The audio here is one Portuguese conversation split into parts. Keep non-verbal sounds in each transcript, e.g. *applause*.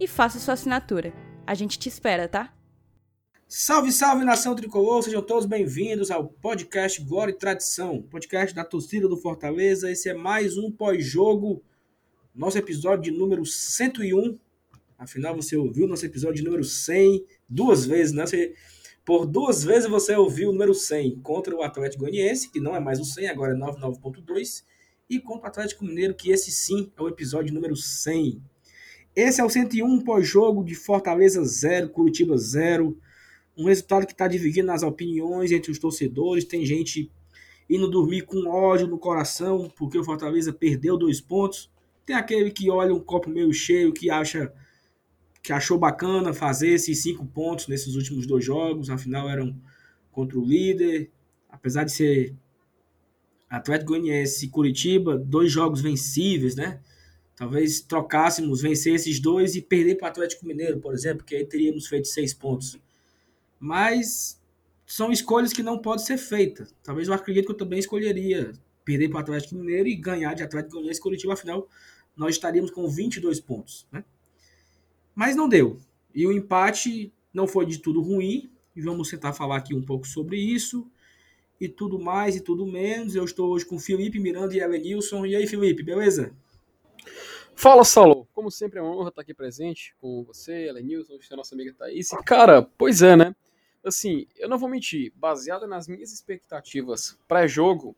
e faça sua assinatura. A gente te espera, tá? Salve, salve nação tricolor, sejam todos bem-vindos ao podcast Glória e Tradição, podcast da torcida do Fortaleza. Esse é mais um pós-jogo, nosso episódio de número 101. Afinal, você ouviu nosso episódio de número 100 duas vezes, né? Você, por duas vezes você ouviu o número 100 contra o Atlético Goianiense, que não é mais o 100, agora é 99.2, e contra o Atlético Mineiro, que esse sim é o episódio número 100. Esse é o 101 pós-jogo de Fortaleza 0, Curitiba 0 um resultado que está dividindo as opiniões entre os torcedores. Tem gente indo dormir com ódio no coração porque o Fortaleza perdeu dois pontos. Tem aquele que olha um copo meio cheio que acha que achou bacana fazer esses cinco pontos nesses últimos dois jogos. Afinal eram contra o líder, apesar de ser Atlético Goianiense e Curitiba, dois jogos vencíveis, né? Talvez trocássemos, vencer esses dois e perder para o Atlético Mineiro, por exemplo, que aí teríamos feito seis pontos mas são escolhas que não podem ser feitas. Talvez eu acredito que eu também escolheria perder para o Atlético Mineiro e ganhar de Atlético Goianiense Curitiba, afinal nós estaríamos com 22 pontos, né? Mas não deu. E o empate não foi de tudo ruim, e vamos tentar falar aqui um pouco sobre isso e tudo mais e tudo menos. Eu estou hoje com Felipe Miranda e Elenilson. E aí, Felipe, beleza? Fala, Saulo. Como sempre é uma honra estar aqui presente com você, Elenilson, a nossa amiga Thaís. Cara, pois é, né? assim, eu não vou mentir, baseado nas minhas expectativas pré-jogo,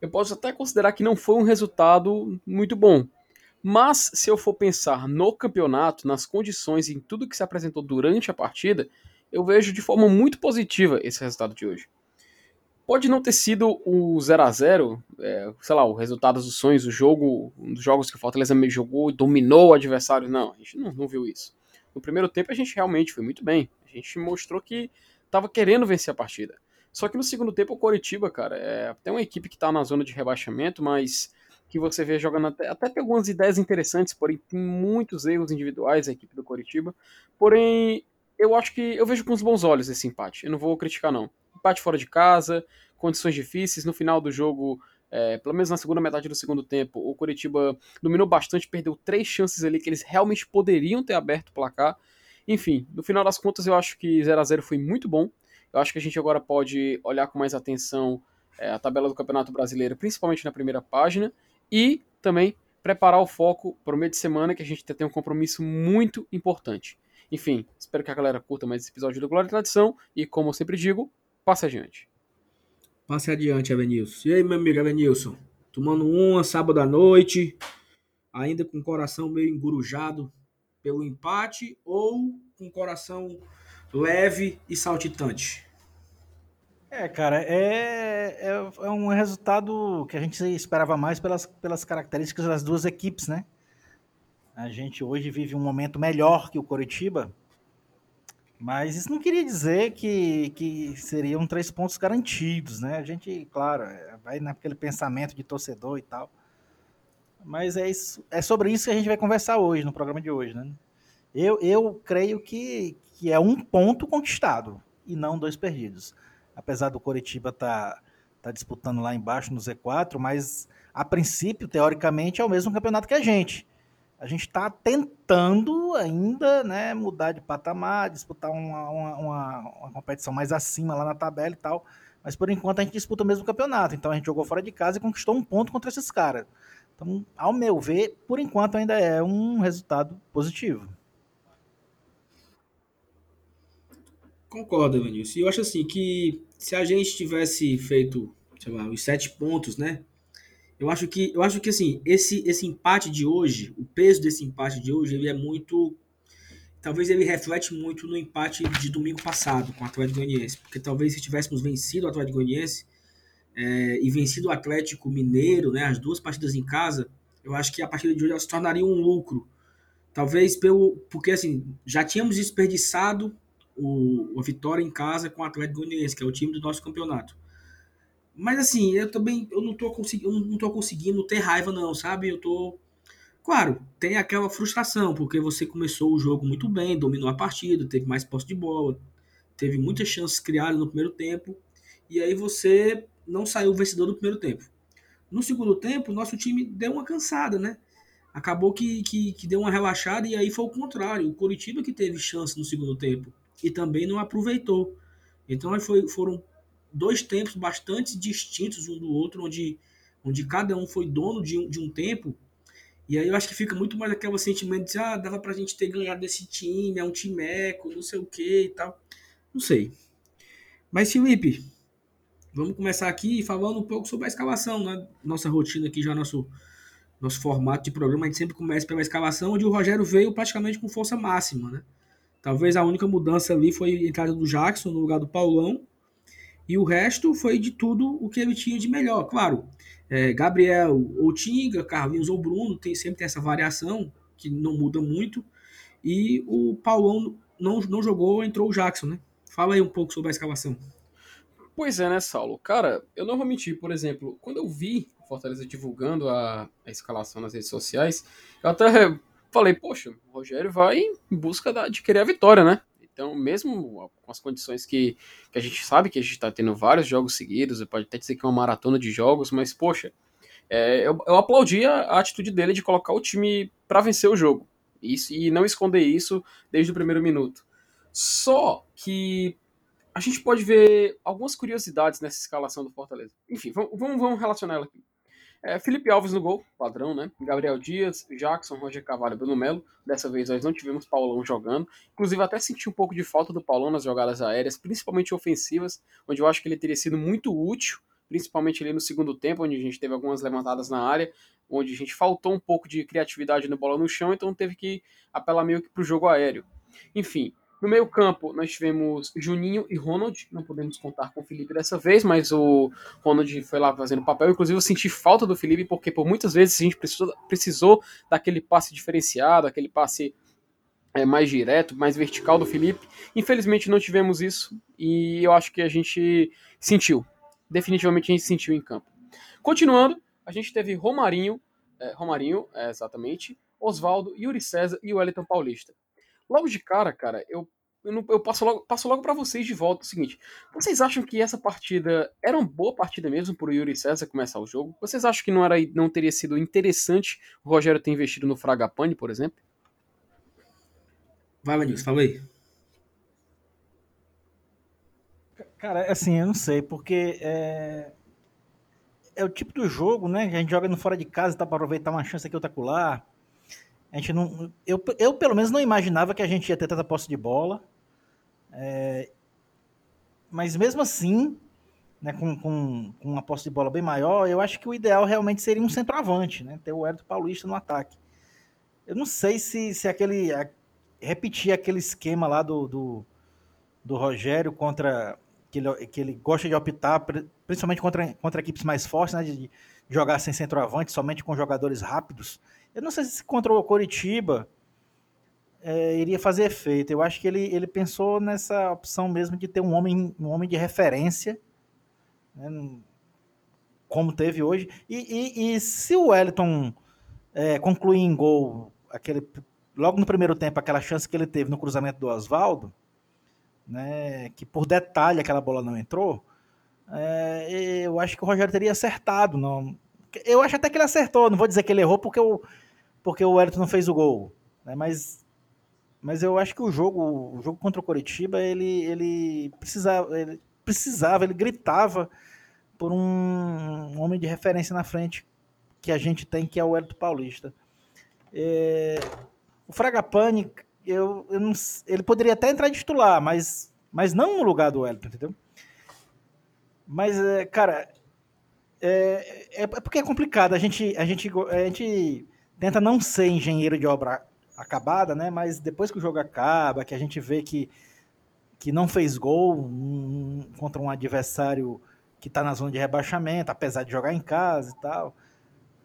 eu posso até considerar que não foi um resultado muito bom. Mas se eu for pensar no campeonato, nas condições, em tudo que se apresentou durante a partida, eu vejo de forma muito positiva esse resultado de hoje. Pode não ter sido o 0 a 0 é, sei lá, o resultado dos sonhos, o jogo, um dos jogos que o Fortaleza me jogou e dominou o adversário. Não, a gente não, não viu isso. No primeiro tempo a gente realmente foi muito bem. A gente mostrou que tava querendo vencer a partida. Só que no segundo tempo o Coritiba, cara, é tem uma equipe que tá na zona de rebaixamento, mas que você vê jogando até, até tem algumas ideias interessantes, porém tem muitos erros individuais a equipe do Coritiba. Porém, eu acho que eu vejo com os bons olhos esse empate. Eu não vou criticar não. Empate fora de casa, condições difíceis, no final do jogo, é, pelo menos na segunda metade do segundo tempo, o Coritiba dominou bastante, perdeu três chances ali que eles realmente poderiam ter aberto o placar. Enfim, no final das contas, eu acho que 0 a 0 foi muito bom. Eu acho que a gente agora pode olhar com mais atenção é, a tabela do Campeonato Brasileiro, principalmente na primeira página, e também preparar o foco para o meio de semana, que a gente tem um compromisso muito importante. Enfim, espero que a galera curta mais esse episódio do Glória e Tradição, e como eu sempre digo, passe adiante. Passe adiante, Avenilson. E aí, meu amigo Avenilson? Tomando uma sábado à noite, ainda com o coração meio engurujado pelo empate ou com coração leve e saltitante? É, cara, é, é, é, um resultado que a gente esperava mais pelas, pelas características das duas equipes, né? A gente hoje vive um momento melhor que o Coritiba, mas isso não queria dizer que, que seriam três pontos garantidos, né? A gente, claro, é, vai naquele pensamento de torcedor e tal. Mas é, isso, é sobre isso que a gente vai conversar hoje, no programa de hoje, né? Eu, eu creio que, que é um ponto conquistado e não dois perdidos. Apesar do Coritiba estar tá, tá disputando lá embaixo no Z4, mas a princípio, teoricamente, é o mesmo campeonato que a gente. A gente está tentando ainda né, mudar de patamar, disputar uma, uma, uma, uma competição mais acima lá na tabela e tal. Mas por enquanto a gente disputa o mesmo campeonato. Então a gente jogou fora de casa e conquistou um ponto contra esses caras. Então, ao meu ver, por enquanto ainda é um resultado positivo. Concordo, Vinícius. E eu acho assim que se a gente tivesse feito sei lá, os sete pontos, né? Eu acho que, eu acho que assim, esse, esse empate de hoje, o peso desse empate de hoje, ele é muito. Talvez ele reflete muito no empate de domingo passado com o Atlético Goianiense. Porque talvez se tivéssemos vencido o Atlético Goianiense é, e vencido o Atlético Mineiro, né, as duas partidas em casa, eu acho que a partida de hoje se tornaria um lucro. Talvez pelo. Porque assim, já tínhamos desperdiçado o, a vitória em casa com o Atlético Goianiense, que é o time do nosso campeonato. Mas assim, eu também eu não tô conseguindo, não tô conseguindo ter raiva não, sabe? Eu tô Claro, tem aquela frustração, porque você começou o jogo muito bem, dominou a partida, teve mais posse de bola, teve muitas chances criadas no primeiro tempo, e aí você não saiu vencedor do primeiro tempo. No segundo tempo, nosso time deu uma cansada, né? Acabou que, que, que deu uma relaxada e aí foi o contrário. O Curitiba que teve chance no segundo tempo e também não aproveitou. Então foi, foram dois tempos bastante distintos um do outro, onde, onde cada um foi dono de um, de um tempo. E aí eu acho que fica muito mais aquele sentimento de ah, dava pra gente ter ganhado desse time, é um timeco, não sei o que e tal. Não sei. Mas Felipe, vamos começar aqui falando um pouco sobre a escalação, né? Nossa rotina aqui, já nosso, nosso formato de programa, a gente sempre começa pela escalação, onde o Rogério veio praticamente com força máxima, né? Talvez a única mudança ali foi a entrada do Jackson no lugar do Paulão, e o resto foi de tudo o que ele tinha de melhor. Claro, é, Gabriel ou Tinga, Carlinhos ou Bruno, tem, sempre tem essa variação, que não muda muito. E o Paulão não, não jogou, entrou o Jackson, né? Fala aí um pouco sobre a escalação. Pois é, né, Saulo? Cara, eu não vou mentir, por exemplo, quando eu vi o Fortaleza divulgando a, a escalação nas redes sociais, eu até falei, poxa, o Rogério vai em busca da, de querer a vitória, né? Então, mesmo com as condições que, que a gente sabe que a gente está tendo vários jogos seguidos, pode até dizer que é uma maratona de jogos, mas, poxa, é, eu, eu aplaudi a, a, atitude dele de colocar o time para vencer o jogo isso, e não esconder isso desde o primeiro minuto. Só que a gente pode ver algumas curiosidades nessa escalação do Fortaleza. Enfim, vamos, vamos relacionar ela aqui. É, Felipe Alves no gol, padrão, né? Gabriel Dias, Jackson, Roger Cavalho, Bruno Melo. Dessa vez nós não tivemos Paulão jogando. Inclusive, até senti um pouco de falta do Paulão nas jogadas aéreas, principalmente ofensivas, onde eu acho que ele teria sido muito útil, principalmente ali no segundo tempo, onde a gente teve algumas levantadas na área, onde a gente faltou um pouco de criatividade no bola no chão, então teve que apelar meio que para o jogo aéreo. Enfim, no meio-campo, nós tivemos Juninho e Ronald. Não podemos contar com o Felipe dessa vez, mas o Ronald foi lá fazendo papel. Inclusive, eu senti falta do Felipe, porque por muitas vezes a gente precisou, precisou daquele passe diferenciado, aquele passe é, mais direto, mais vertical do Felipe. Infelizmente, não tivemos isso e eu acho que a gente sentiu. Definitivamente, a gente sentiu em campo. Continuando, a gente teve Romarinho, é, Romarinho, é, exatamente, Oswaldo, Yuri César e Wellington Paulista. Logo de cara, cara, eu, eu, não, eu passo logo, passo logo para vocês de volta o seguinte. Vocês acham que essa partida era uma boa partida mesmo pro Yuri César começar o jogo? Vocês acham que não, era, não teria sido interessante o Rogério ter investido no Fragapane, por exemplo? Vai, Vanilson, fala aí. Cara, assim, eu não sei, porque é, é o tipo do jogo, né? Que a gente joga no fora de casa, tá para aproveitar uma chance aqui outra colar. A gente não, eu, eu, pelo menos, não imaginava que a gente ia ter tanta posse de bola. É, mas mesmo assim, né, com, com, com, uma posse de bola bem maior, eu acho que o ideal realmente seria um centroavante, né, ter o Hélio Paulista no ataque. Eu não sei se, se aquele. A, repetir aquele esquema lá do, do, do Rogério contra. Que ele, que ele gosta de optar, principalmente contra, contra equipes mais fortes, né, de, de jogar sem centroavante, somente com jogadores rápidos. Eu não sei se contra o Coritiba é, iria fazer efeito. Eu acho que ele, ele pensou nessa opção mesmo de ter um homem, um homem de referência, né, como teve hoje. E, e, e se o Wellington é, concluir em gol, aquele, logo no primeiro tempo, aquela chance que ele teve no cruzamento do Oswaldo, né, que por detalhe aquela bola não entrou, é, eu acho que o Rogério teria acertado. Não, eu acho até que ele acertou, não vou dizer que ele errou, porque o, porque o Wellington não fez o gol. Né? Mas, mas eu acho que o jogo, o jogo contra o Coritiba, ele, ele, precisava, ele precisava, ele gritava por um, um homem de referência na frente que a gente tem, que é o Wellington Paulista. É, o Fragapane, eu, eu ele poderia até entrar de titular, mas, mas não no lugar do Wellington, entendeu? Mas, é, cara, é, é porque é complicado. A gente, a, gente, a gente tenta não ser engenheiro de obra acabada, né? Mas depois que o jogo acaba, que a gente vê que, que não fez gol contra um adversário que está na zona de rebaixamento, apesar de jogar em casa e tal.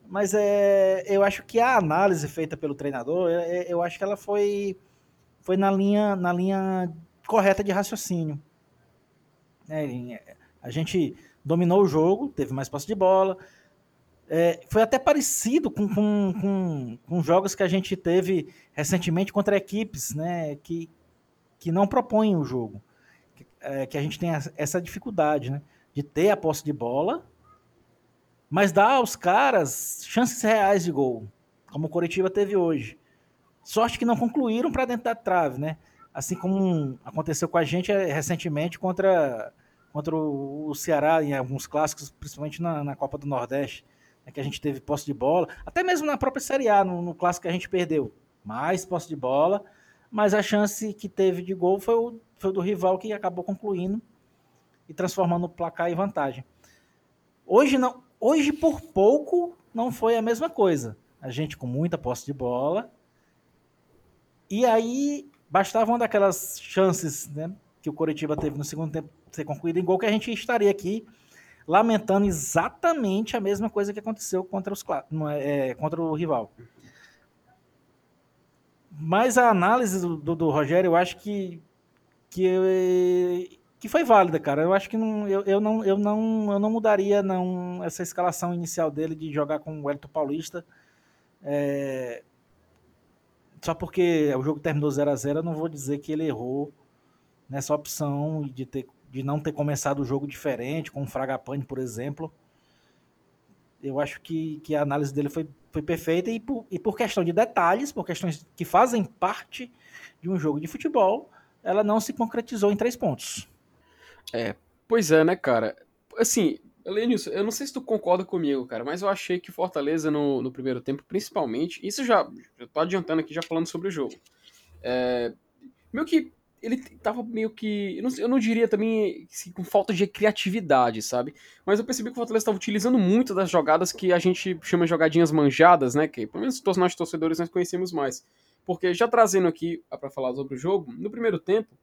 Mas é, eu acho que a análise feita pelo treinador, eu, é, é, eu acho que ela foi, foi na, linha, na linha correta de raciocínio. É, a gente dominou o jogo, teve mais posse de bola. É, foi até parecido com, com, com, com, jogos que a gente teve recentemente contra equipes né, que, que não propõem o jogo. Que, é, que a gente tem essa dificuldade né, de ter a posse de bola, mas dar aos caras chances reais de gol, como o Coritiba teve hoje. Sorte que não concluíram para dentro da trave, né? Assim como aconteceu com a gente é, recentemente contra contra o, Ceará em alguns clássicos, principalmente na, na Copa do Nordeste, né, que a gente teve posse de bola, até mesmo na própria Série A, no, no clássico que a gente perdeu, mais posse de bola, mas a chance que teve de gol foi o, foi o do rival que acabou concluindo e transformando o placar em vantagem. Hoje não, hoje por pouco não foi a mesma coisa. A gente com muita posse de bola. E aí bastava uma daquelas chances, né, que o Coritiba teve no segundo tempo ser concluído em gol, que a gente estaria aqui lamentando exatamente a mesma coisa que aconteceu contra, os, é, contra o rival. Mas a análise do, do, do Rogério, eu acho que, que, que foi válida, cara. Eu acho que não, eu, eu, não, eu, não, eu não mudaria não, essa escalação inicial dele de jogar com o Elton Paulista. É, só porque o jogo terminou 0 a 0 eu não vou dizer que ele errou nessa opção de ter de não ter começado o jogo diferente, com o Fragapane, por exemplo. Eu acho que, que a análise dele foi, foi perfeita e por, e por questão de detalhes, por questões que fazem parte de um jogo de futebol, ela não se concretizou em três pontos. É, pois é, né, cara? Assim, Lenilson, eu não sei se tu concorda comigo, cara, mas eu achei que Fortaleza no, no primeiro tempo, principalmente, isso já, já tô adiantando aqui, já falando sobre o jogo. É, meio que ele tava meio que. Eu não, eu não diria também assim, com falta de criatividade, sabe? Mas eu percebi que o Fortaleza estava utilizando muito das jogadas que a gente chama de jogadinhas manjadas, né? Que pelo menos nós torcedores nós conhecemos mais. Porque já trazendo aqui para falar sobre o jogo, no primeiro tempo,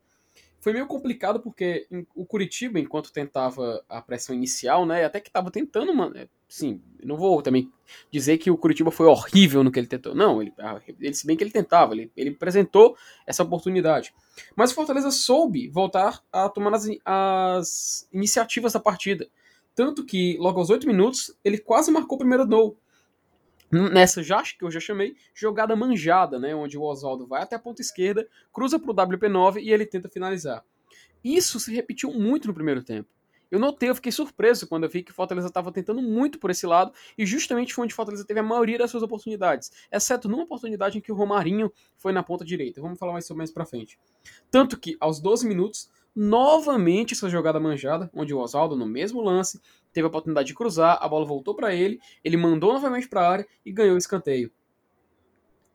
foi meio complicado porque o Curitiba, enquanto tentava a pressão inicial, né, até que estava tentando, mano, sim, não vou também dizer que o Curitiba foi horrível no que ele tentou. Não, ele, ah, ele se bem que ele tentava, ele, ele apresentou essa oportunidade. Mas o Fortaleza soube voltar a tomar as, as iniciativas da partida. Tanto que, logo aos 8 minutos, ele quase marcou o primeiro gol nessa já que eu já chamei jogada manjada, né, onde o Oswaldo vai até a ponta esquerda, cruza para o WP9 e ele tenta finalizar. Isso se repetiu muito no primeiro tempo. Eu notei, eu fiquei surpreso quando eu vi que o Fortaleza estava tentando muito por esse lado e justamente foi onde o Fortaleza teve a maioria das suas oportunidades, exceto numa oportunidade em que o Romarinho foi na ponta direita. Vamos falar mais sobre isso para frente. Tanto que aos 12 minutos, novamente essa jogada manjada, onde o Oswaldo no mesmo lance teve a oportunidade de cruzar, a bola voltou para ele, ele mandou novamente para a área e ganhou o escanteio.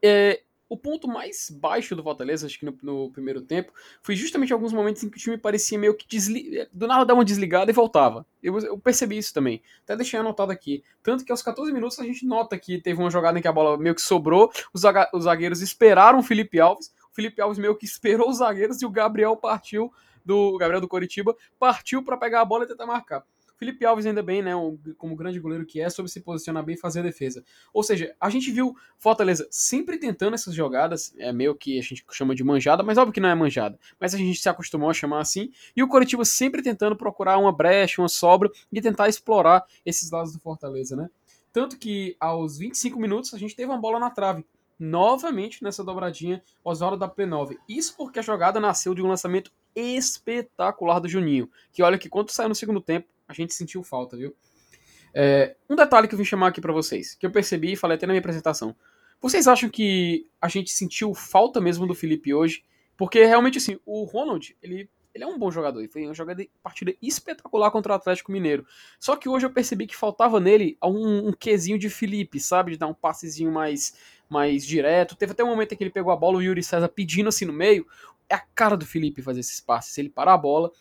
É, o ponto mais baixo do Fortaleza, acho que no, no, primeiro tempo, foi justamente alguns momentos em que o time parecia meio que desli... do nada dava uma desligada e voltava. Eu, eu, percebi isso também. Até deixei anotado aqui. Tanto que aos 14 minutos a gente nota que teve uma jogada em que a bola meio que sobrou, os, os zagueiros esperaram o Felipe Alves, o Felipe Alves meio que esperou os zagueiros e o Gabriel partiu do Gabriel do Coritiba partiu para pegar a bola e tentar marcar. Felipe Alves ainda bem, né, como grande goleiro que é, soube se posicionar bem e fazer a defesa. Ou seja, a gente viu Fortaleza sempre tentando essas jogadas, é meio que a gente chama de manjada, mas óbvio que não é manjada, mas a gente se acostumou a chamar assim, e o Coritiba sempre tentando procurar uma brecha, uma sobra e tentar explorar esses lados do Fortaleza, né? Tanto que aos 25 minutos a gente teve uma bola na trave novamente nessa dobradinha Oswaldo da P9. Isso porque a jogada nasceu de um lançamento espetacular do Juninho. Que olha que quando saiu no segundo tempo, a gente sentiu falta, viu? É, um detalhe que eu vim chamar aqui para vocês, que eu percebi e falei até na minha apresentação. Vocês acham que a gente sentiu falta mesmo do Felipe hoje? Porque realmente, assim, o Ronald, ele, ele é um bom jogador. Ele foi uma jogada, partida espetacular contra o Atlético Mineiro. Só que hoje eu percebi que faltava nele um, um quesinho de Felipe, sabe? De dar um passezinho mais, mais direto. Teve até um momento em que ele pegou a bola, o Yuri César pedindo assim no meio. É a cara do Felipe fazer esses passes. Ele parar a bola,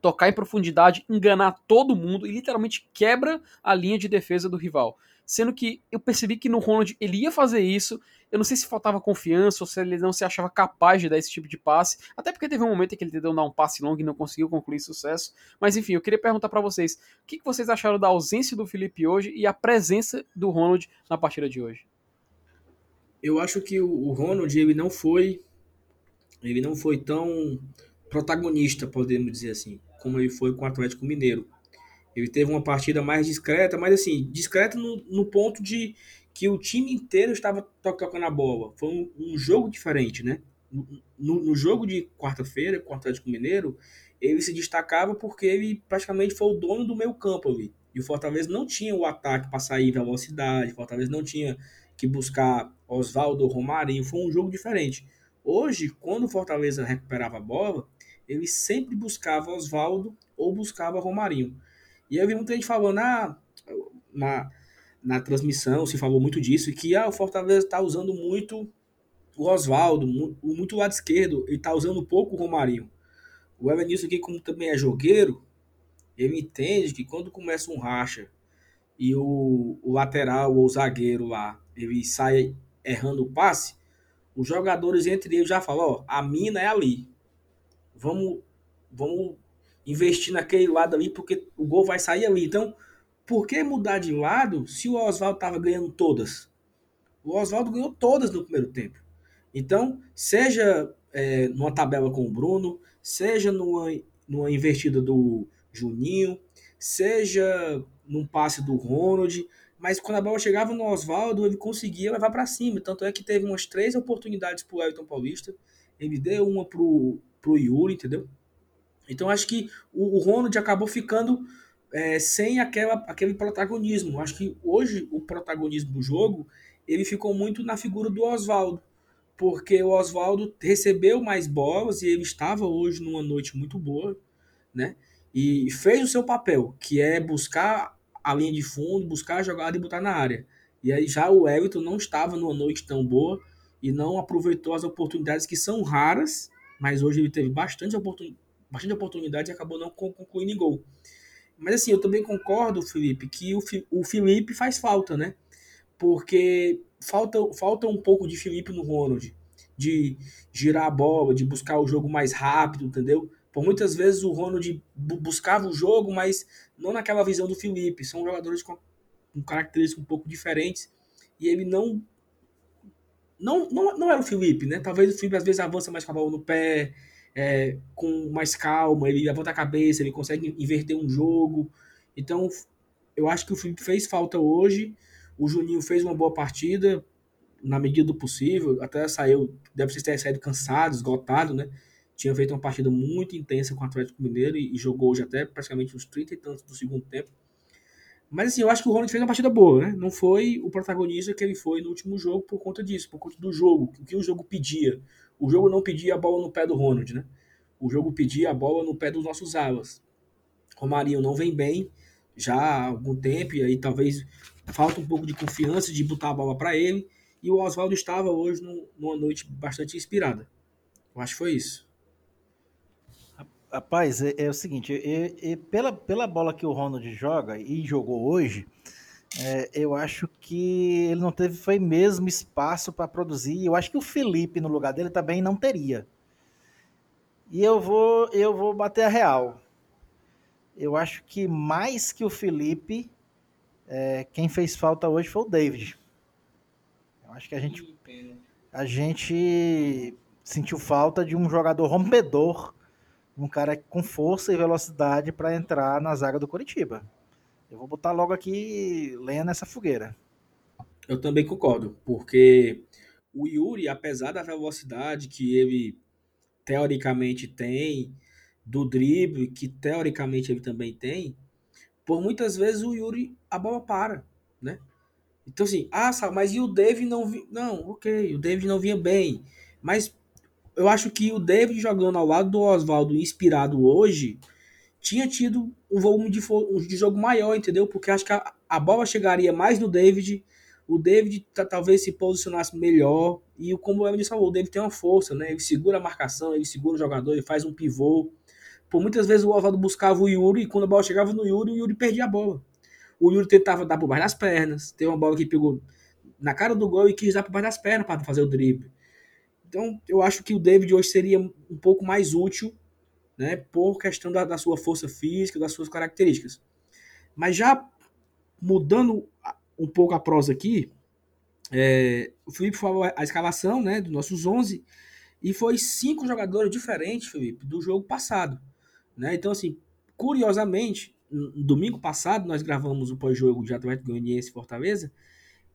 tocar em profundidade, enganar todo mundo e literalmente quebra a linha de defesa do rival. Sendo que eu percebi que no Ronald ele ia fazer isso, eu não sei se faltava confiança ou se ele não se achava capaz de dar esse tipo de passe, até porque teve um momento em que ele tentou dar um passe longo e não conseguiu concluir sucesso. Mas enfim, eu queria perguntar para vocês, o que vocês acharam da ausência do Felipe hoje e a presença do Ronald na partida de hoje? Eu acho que o Ronald ele não foi ele não foi tão protagonista, podemos dizer assim, como ele foi com o Atlético Mineiro. Ele teve uma partida mais discreta, mas assim, discreta no, no ponto de que o time inteiro estava tocando a bola. Foi um, um jogo diferente, né? No, no jogo de quarta-feira, com o Atlético Mineiro, ele se destacava porque ele praticamente foi o dono do meio campo ali. E o Fortaleza não tinha o ataque para sair velocidade, o Fortaleza não tinha que buscar Oswaldo Romarinho. Foi um jogo diferente. Hoje, quando o Fortaleza recuperava a bola, ele sempre buscava Oswaldo ou buscava Romarinho. E eu vi muita gente falando ah, na, na transmissão, se falou muito disso, que ah, o Fortaleza está usando muito o Oswaldo, muito, muito lado esquerdo, ele está usando pouco o Romarinho. O Evanilson aqui, como também é jogueiro, ele entende que quando começa um racha e o, o lateral ou o zagueiro lá, ele sai errando o passe, os jogadores entre eles já falam, ó, a mina é ali. Vamos, vamos investir naquele lado ali, porque o gol vai sair ali. Então, por que mudar de lado se o Oswaldo estava ganhando todas? O Oswaldo ganhou todas no primeiro tempo. Então, seja é, numa tabela com o Bruno, seja numa, numa invertida do Juninho, seja num passe do Ronald, mas quando a bola chegava no Oswaldo, ele conseguia levar para cima. Tanto é que teve umas três oportunidades para o Elton Paulista. Ele deu uma pro, pro Yuri, entendeu? Então acho que o, o Ronald acabou ficando é, sem aquela, aquele protagonismo. Acho que hoje o protagonismo do jogo ele ficou muito na figura do Oswaldo, porque o Oswaldo recebeu mais bolas e ele estava hoje numa noite muito boa, né? E fez o seu papel, que é buscar a linha de fundo, buscar a jogada e botar na área. E aí já o Everton não estava numa noite tão boa e não aproveitou as oportunidades que são raras, mas hoje ele teve bastante oportunidade bastante oportunidade e acabou não concluindo em gol. Mas assim, eu também concordo, Felipe, que o, o Felipe faz falta, né? Porque falta, falta um pouco de Felipe no Ronald, de girar a bola, de buscar o jogo mais rápido, entendeu? Por muitas vezes o Ronald buscava o jogo, mas não naquela visão do Felipe. São jogadores com, com características um pouco diferentes e ele não não, não, não era o Felipe, né? Talvez o Felipe às vezes avança mais com a bola no pé, é, com mais calma, ele levanta a cabeça, ele consegue inverter um jogo. Então, eu acho que o Felipe fez falta hoje. O Juninho fez uma boa partida, na medida do possível. Até saiu, deve ter saído cansado, esgotado, né? Tinha feito uma partida muito intensa com o Atlético Mineiro e, e jogou hoje até praticamente uns 30 e tantos do segundo tempo. Mas assim, eu acho que o Ronald fez uma partida boa, né? Não foi o protagonista que ele foi no último jogo por conta disso, por conta do jogo, o que o jogo pedia. O jogo não pedia a bola no pé do Ronald, né? O jogo pedia a bola no pé dos nossos alas. Romarinho não vem bem já há algum tempo, e aí talvez falta um pouco de confiança de botar a bola para ele. E o Oswaldo estava hoje numa noite bastante inspirada. Eu acho que foi isso. Rapaz, é, é o seguinte, é, é, pela, pela bola que o Ronald joga e jogou hoje, é, eu acho que ele não teve foi mesmo espaço para produzir. Eu acho que o Felipe no lugar dele também não teria. E eu vou eu vou bater a real. Eu acho que mais que o Felipe, é, quem fez falta hoje foi o David. Eu acho que a gente a gente sentiu falta de um jogador rompedor, um cara com força e velocidade para entrar na zaga do Curitiba. Eu vou botar logo aqui lenha nessa fogueira. Eu também concordo, porque o Yuri, apesar da velocidade que ele teoricamente tem, do drible que teoricamente ele também tem, por muitas vezes o Yuri a bola para, né? Então assim, ah, mas e o David não vi... não, OK, o David não vinha bem, mas eu acho que o David jogando ao lado do Oswaldo inspirado hoje, tinha tido um volume de, de jogo maior, entendeu? Porque acho que a, a bola chegaria mais no David, o David talvez se posicionasse melhor, e como o Emerson falou, o David tem uma força, né? Ele segura a marcação, ele segura o jogador, ele faz um pivô. Por muitas vezes o Oswaldo buscava o Yuri e quando a bola chegava no Yuri, o Yuri perdia a bola. O Yuri tentava dar por baixo das pernas. Tem uma bola que pegou na cara do gol e quis dar por baixo das pernas para fazer o drible. Então, eu acho que o David hoje seria um pouco mais útil, né, por questão da, da sua força física, das suas características. Mas já mudando um pouco a prosa aqui, é, o Felipe falou a escalação né, dos nossos 11 e foi cinco jogadores diferentes, Felipe, do jogo passado. Né? Então, assim, curiosamente, no domingo passado nós gravamos o pós-jogo de Atlético Goianiense e Fortaleza,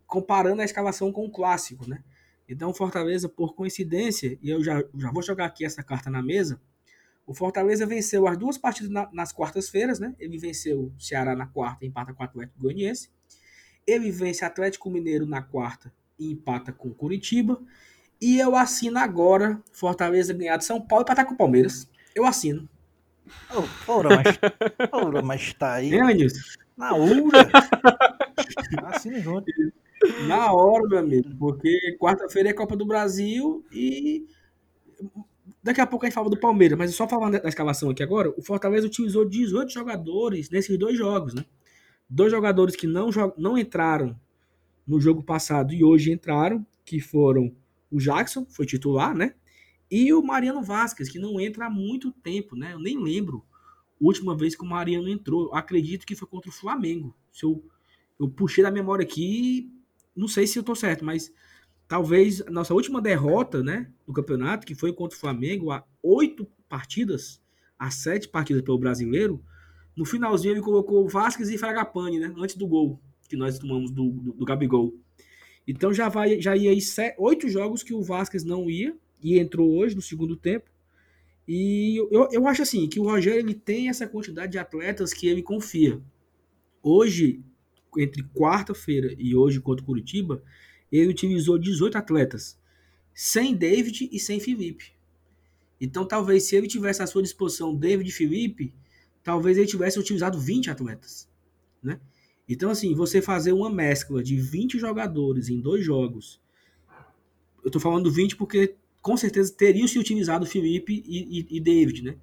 comparando a escalação com o clássico, né? Então, Fortaleza, por coincidência, e eu já, já vou jogar aqui essa carta na mesa, o Fortaleza venceu as duas partidas na, nas quartas-feiras, né? Ele venceu o Ceará na quarta e empata com o Atlético Goianiense. Ele vence Atlético Mineiro na quarta e empata com Curitiba. E eu assino agora Fortaleza ganhar de São Paulo e empatar com o Palmeiras. Eu assino. Oh, ora, mas, *laughs* ora, mas tá aí. É, Na hora. *laughs* Assina junto. Na hora, meu amigo. Porque quarta-feira é Copa do Brasil e Daqui a pouco a gente fala do Palmeiras, mas só falando da escalação aqui agora, o Fortaleza utilizou 18 jogadores nesses dois jogos, né? Dois jogadores que não, não entraram no jogo passado e hoje entraram, que foram o Jackson, foi titular, né? E o Mariano Vasquez, que não entra há muito tempo, né? Eu nem lembro a última vez que o Mariano entrou. Acredito que foi contra o Flamengo. Se eu, eu puxei da memória aqui, não sei se eu tô certo, mas talvez a nossa última derrota, né, do campeonato, que foi contra o Flamengo, há oito partidas, há sete partidas pelo brasileiro, no finalzinho ele colocou Vasquez e Fragapane, né, antes do gol que nós tomamos do, do, do Gabigol. Então já vai, já ia aí oito jogos que o Vasquez não ia e entrou hoje no segundo tempo. E eu, eu acho assim que o Rogério ele tem essa quantidade de atletas que ele confia. Hoje, entre quarta-feira e hoje contra o Curitiba, ele utilizou 18 atletas, sem David e sem Felipe. Então, talvez se ele tivesse à sua disposição David e Felipe, talvez ele tivesse utilizado 20 atletas, né? Então, assim, você fazer uma mescla de 20 jogadores em dois jogos. Eu tô falando 20 porque com certeza teriam se utilizado Felipe e, e, e David, né?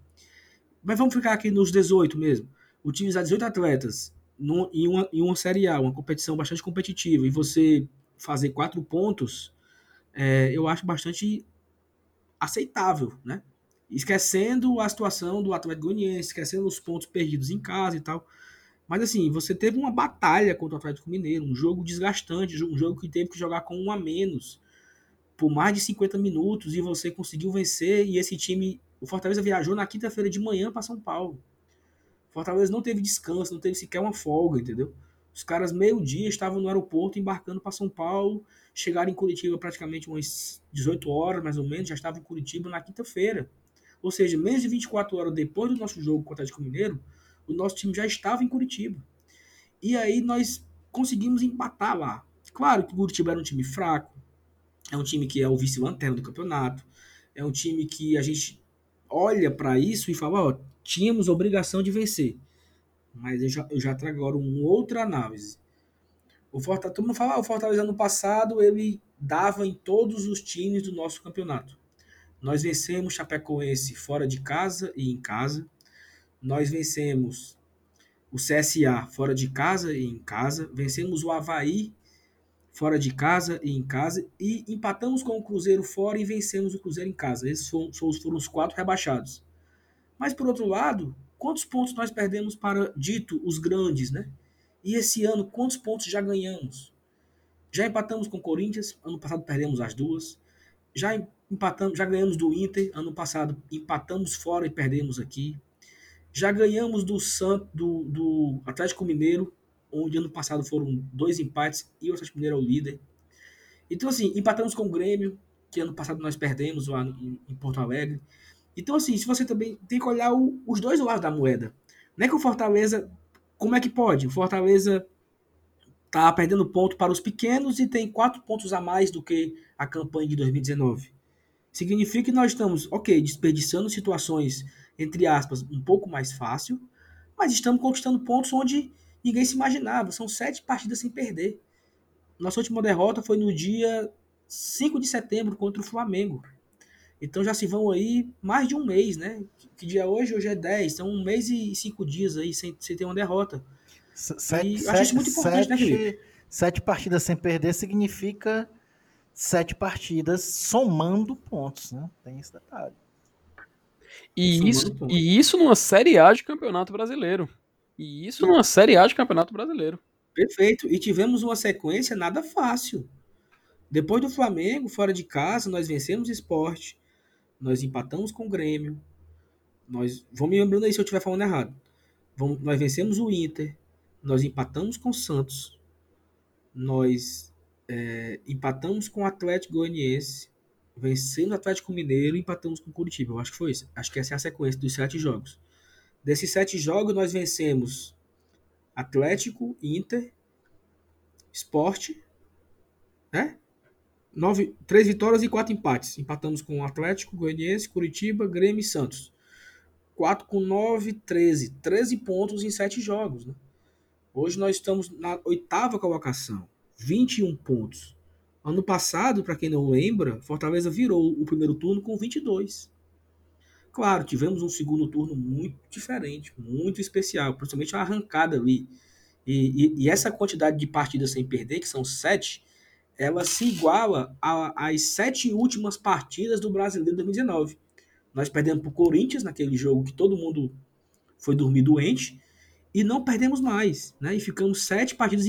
Mas vamos ficar aqui nos 18 mesmo. Utilizar 18 atletas em, uma, em uma Série A, uma competição bastante competitiva, e você fazer quatro pontos, é, eu acho bastante aceitável, né? Esquecendo a situação do Atlético Goianiense, esquecendo os pontos perdidos em casa e tal. Mas assim, você teve uma batalha contra o Atlético Mineiro, um jogo desgastante, um jogo que teve que jogar com um a menos por mais de 50 minutos e você conseguiu vencer e esse time, o Fortaleza viajou na quinta-feira de manhã para São Paulo. Fortaleza não teve descanso, não teve sequer uma folga, entendeu? Os caras, meio-dia, estavam no aeroporto embarcando para São Paulo. Chegaram em Curitiba praticamente umas 18 horas, mais ou menos. Já estavam em Curitiba na quinta-feira. Ou seja, menos de 24 horas depois do nosso jogo contra o Atlético Mineiro, o nosso time já estava em Curitiba. E aí nós conseguimos empatar lá. Claro que o Curitiba era um time fraco. É um time que é o vice-lanterna do campeonato. É um time que a gente olha para isso e fala, ó, tínhamos obrigação de vencer. Mas eu já, eu já trago agora uma outra análise. O Fortaleza, todo mundo fala, ah, o Fortaleza ano passado ele dava em todos os times do nosso campeonato. Nós vencemos Chapecoense fora de casa e em casa. Nós vencemos o CSA fora de casa e em casa. Vencemos o Havaí fora de casa e em casa. E empatamos com o Cruzeiro fora e vencemos o Cruzeiro em casa. Esses foram, foram os quatro rebaixados. Mas por outro lado, quantos pontos nós perdemos para dito os grandes, né? E esse ano, quantos pontos já ganhamos? Já empatamos com o Corinthians, ano passado perdemos as duas. Já empatamos, já ganhamos do Inter, ano passado empatamos fora e perdemos aqui. Já ganhamos do Santo, do, do Atlético Mineiro, onde ano passado foram dois empates e o Atlético Mineiro é o líder. Então, assim, empatamos com o Grêmio, que ano passado nós perdemos lá em, em Porto Alegre. Então, assim, se você também tem que olhar o, os dois lados da moeda. Não é que o Fortaleza. Como é que pode? O Fortaleza tá perdendo ponto para os pequenos e tem quatro pontos a mais do que a campanha de 2019. Significa que nós estamos, ok, desperdiçando situações, entre aspas, um pouco mais fácil, mas estamos conquistando pontos onde ninguém se imaginava. São sete partidas sem perder. Nossa última derrota foi no dia 5 de setembro contra o Flamengo. Então já se vão aí mais de um mês, né? Que dia é hoje? Hoje é 10. Então um mês e cinco dias aí sem, sem ter uma derrota. Sete, E eu acho isso muito importante, né, Felipe? sete, sete partidas sem perder significa sete partidas somando pontos, né? Tem esse detalhe. E Somando isso, pontos. e isso numa Série A de Campeonato Brasileiro. E isso numa Série A de Campeonato Brasileiro. Perfeito. E tivemos uma sequência nada fácil. Depois do Flamengo, fora de casa, nós vencemos o esporte. Nós empatamos com o Grêmio. Nós. Vão me lembrando aí se eu estiver falando errado. Vamos, nós vencemos o Inter. Nós empatamos com o Santos. Nós é, empatamos com o Atlético Goianiense. Vencemos o Atlético Mineiro e empatamos com o Curitiba. Eu acho que foi isso. Acho que essa é a sequência dos sete jogos. Desses sete jogos, nós vencemos Atlético, Inter, Esporte, né? Nove, três vitórias e quatro empates. Empatamos com o Atlético, Goianiense, Curitiba, Grêmio e Santos. 4 com 9, 13. 13 pontos em sete jogos. Né? Hoje nós estamos na oitava colocação. 21 pontos. Ano passado, para quem não lembra, Fortaleza virou o primeiro turno com 22. Claro, tivemos um segundo turno muito diferente, muito especial, principalmente a arrancada ali. E, e, e essa quantidade de partidas sem perder, que são sete, ela se iguala às sete últimas partidas do Brasileiro de 2019. Nós perdemos para o Corinthians naquele jogo que todo mundo foi dormir doente e não perdemos mais, né? E ficamos sete partidas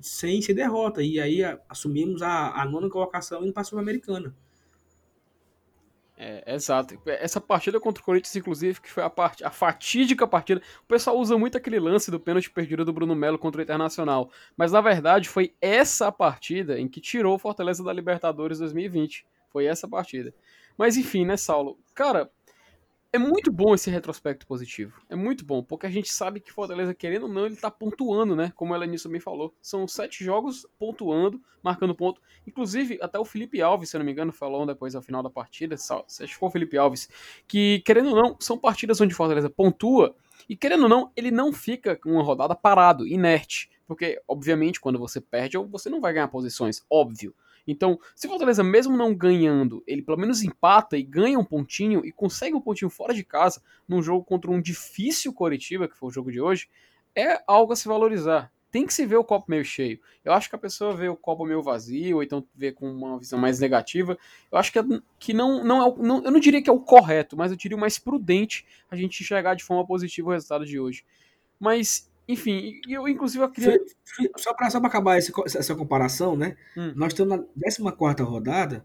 sem ser derrota e aí assumimos a, a nona colocação indo para a Sul-Americana. É, exato. Essa partida contra o Corinthians, inclusive, que foi a, part... a fatídica partida. O pessoal usa muito aquele lance do pênalti perdido do Bruno Melo contra o Internacional. Mas na verdade foi essa partida em que tirou o Fortaleza da Libertadores 2020. Foi essa partida. Mas enfim, né, Saulo? Cara, é muito bom esse retrospecto positivo. É muito bom, porque a gente sabe que Fortaleza, querendo ou não, ele tá pontuando, né? Como a Elenice também falou. São sete jogos pontuando, marcando ponto. Inclusive, até o Felipe Alves, se não me engano, falou depois ao final da partida, Saulo, acho que foi o Felipe Alves, que, querendo ou não, são partidas onde Fortaleza pontua, e querendo ou não, ele não fica com uma rodada parado, inerte. Porque, obviamente, quando você perde, você não vai ganhar posições, óbvio. Então, se o Fortaleza, mesmo não ganhando, ele pelo menos empata e ganha um pontinho e consegue um pontinho fora de casa num jogo contra um difícil Coritiba, que foi o jogo de hoje, é algo a se valorizar. Tem que se ver o copo meio cheio. Eu acho que a pessoa vê o copo meio vazio, ou então vê com uma visão mais negativa. Eu acho que, é, que não, não é o, não, eu não diria que é o correto, mas eu diria o mais prudente a gente enxergar de forma positiva o resultado de hoje. Mas, enfim, eu inclusive eu queria. Só para só acabar esse, essa comparação, né? Hum. Nós estamos na 14 rodada,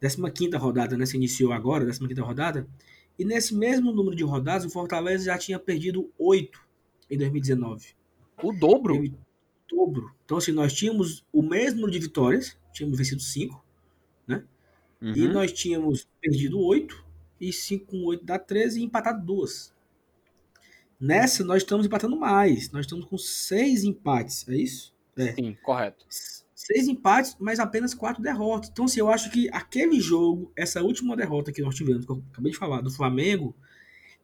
15 rodada, né? Se iniciou agora, 15 rodada. E nesse mesmo número de rodadas, o Fortaleza já tinha perdido 8 em 2019. O dobro? Teve dobro. Então, assim, nós tínhamos o mesmo número de vitórias, tínhamos vencido 5, né? Uhum. E nós tínhamos perdido 8, e 5 com 8 dá 13 e empatado 2. Nessa, nós estamos empatando mais. Nós estamos com 6 empates, é isso? É. Sim, correto. Seis empates, mas apenas quatro derrotas. Então, assim, eu acho que aquele jogo, essa última derrota que nós tivemos, que eu acabei de falar, do Flamengo,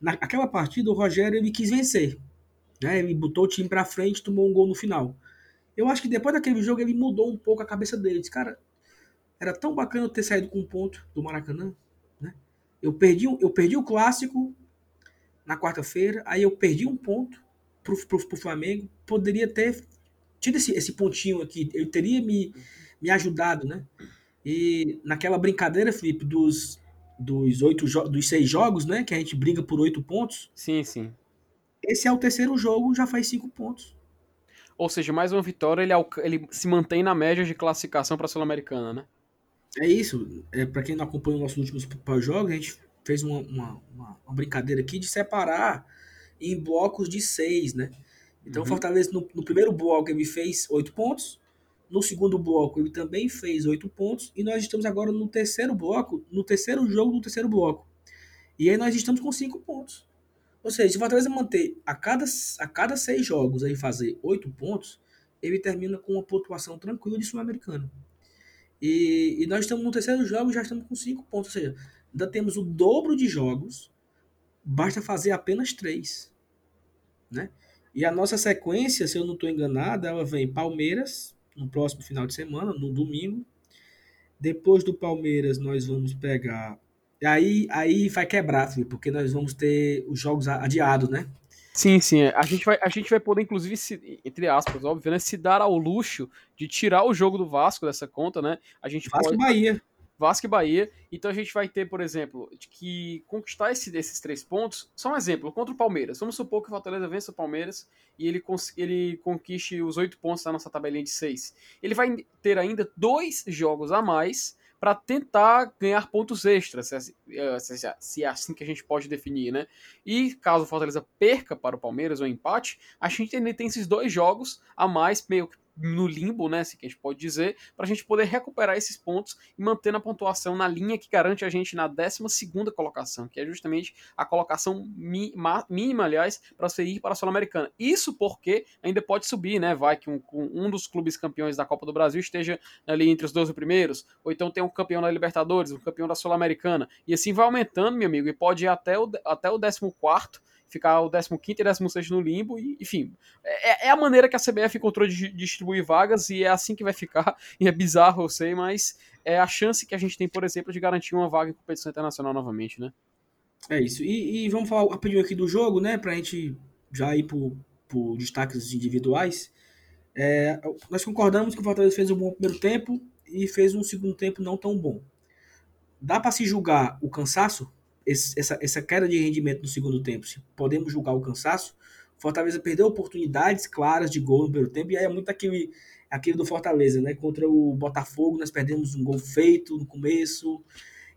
naquela partida o Rogério ele quis vencer. Né? Ele botou o time pra frente tomou um gol no final. Eu acho que depois daquele jogo ele mudou um pouco a cabeça dele. Disse, cara, era tão bacana ter saído com um ponto do Maracanã. Né? Eu, perdi, eu perdi o clássico na quarta-feira, aí eu perdi um ponto pro, pro, pro Flamengo. Poderia ter tido esse, esse pontinho aqui, eu teria me, me ajudado, né? E naquela brincadeira, Felipe, dos, dos, oito dos seis jogos, né? Que a gente briga por oito pontos. Sim, sim. Esse é o terceiro jogo, já faz cinco pontos. Ou seja, mais uma vitória, ele, ele se mantém na média de classificação para a Sul-Americana, né? É isso. É, para quem não acompanha os nossos últimos jogos, a gente fez uma, uma, uma, uma brincadeira aqui de separar em blocos de seis, né? Então, o uhum. Fortaleza, no, no, primeiro bloco, ele fez oito pontos. No segundo bloco, ele também fez oito pontos. E nós estamos agora no terceiro bloco, no terceiro jogo do terceiro bloco. E aí nós estamos com cinco pontos. Ou seja, se o Fortaleza manter a cada, a cada seis jogos aí fazer oito pontos, ele termina com uma pontuação tranquila de Sul-Americana. E, e, nós estamos no terceiro jogo e já estamos com cinco pontos. Ou seja, ainda temos o dobro de jogos. Basta fazer apenas três. Né? E a nossa sequência, se eu não estou enganado, ela vem Palmeiras, no próximo final de semana, no domingo. Depois do Palmeiras, nós vamos pegar aí, aí vai quebrar, Felipe, porque nós vamos ter os jogos adiados, né? Sim, sim. É. A gente vai, a gente vai poder, inclusive, se, entre aspas, óbvio, né? Se dar ao luxo de tirar o jogo do Vasco dessa conta, né? A gente Vasco pode... Bahia. Vasco e Bahia. Então a gente vai ter, por exemplo, que conquistar esse, esses três pontos. Só um exemplo, contra o Palmeiras. Vamos supor que o Fortaleza vença o Palmeiras e ele, ele conquiste os oito pontos da nossa tabelinha de seis. Ele vai ter ainda dois jogos a mais para tentar ganhar pontos extras, se, é, se, se, é assim que a gente pode definir, né? E caso o Fortaleza perca para o Palmeiras ou empate, a gente ainda tem esses dois jogos a mais, meio que no limbo, né, assim que a gente pode dizer, para a gente poder recuperar esses pontos e manter a pontuação na linha que garante a gente na 12 colocação, que é justamente a colocação mínima, aliás, para você ir para a Sul-Americana. Isso porque ainda pode subir, né? Vai que um, um dos clubes campeões da Copa do Brasil esteja ali entre os 12 primeiros, ou então tem um campeão da Libertadores, um campeão da Sul-Americana, e assim vai aumentando, meu amigo, e pode ir até o, até o 14 ficar o 15 e 16 no limbo, e, enfim. É, é, a maneira que a CBF encontrou de distribuir vagas e é assim que vai ficar. *laughs* E é bizarro, eu sei, mas é a chance que a gente tem, por exemplo, de garantir uma vaga em competição internacional novamente, né? É isso. E, e vamos falar rapidinho aqui do jogo, né? Pra gente já ir por, por destaques individuais. É, nós concordamos que o Fortaleza fez um bom primeiro tempo e fez um segundo tempo não tão bom. Dá para se julgar o cansaço esse, essa, essa queda de rendimento no segundo tempo, se podemos julgar o cansaço, Fortaleza perdeu oportunidades claras de gol no primeiro tempo, e aí é muito aquele, aquele do Fortaleza, né? Contra o Botafogo, nós perdemos um gol feito no começo,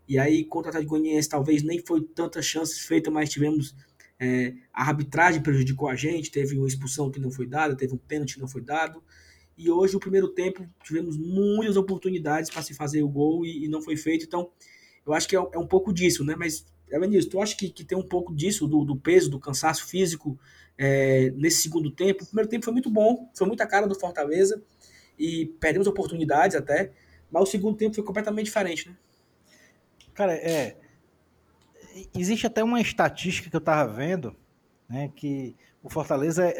e aí contra o Atlético Goianiense talvez nem foi tantas chances feitas, mas tivemos é, a arbitragem prejudicou a gente, teve uma expulsão que não foi dada, teve um pênalti que não foi dado, e hoje, o primeiro tempo, tivemos muitas oportunidades para se fazer o gol e, e, não foi feito, então eu acho que é, é um pouco disso, né? Mas Elenilson, tu acha que, que tem um pouco disso, do, do peso, do cansaço físico é, nesse segundo tempo? O primeiro tempo foi muito bom, foi muita cara do Fortaleza e perdemos oportunidades até, mas o segundo tempo foi completamente diferente, né? Cara, é. Existe até uma estatística que eu tava vendo, né, que o Fortaleza é,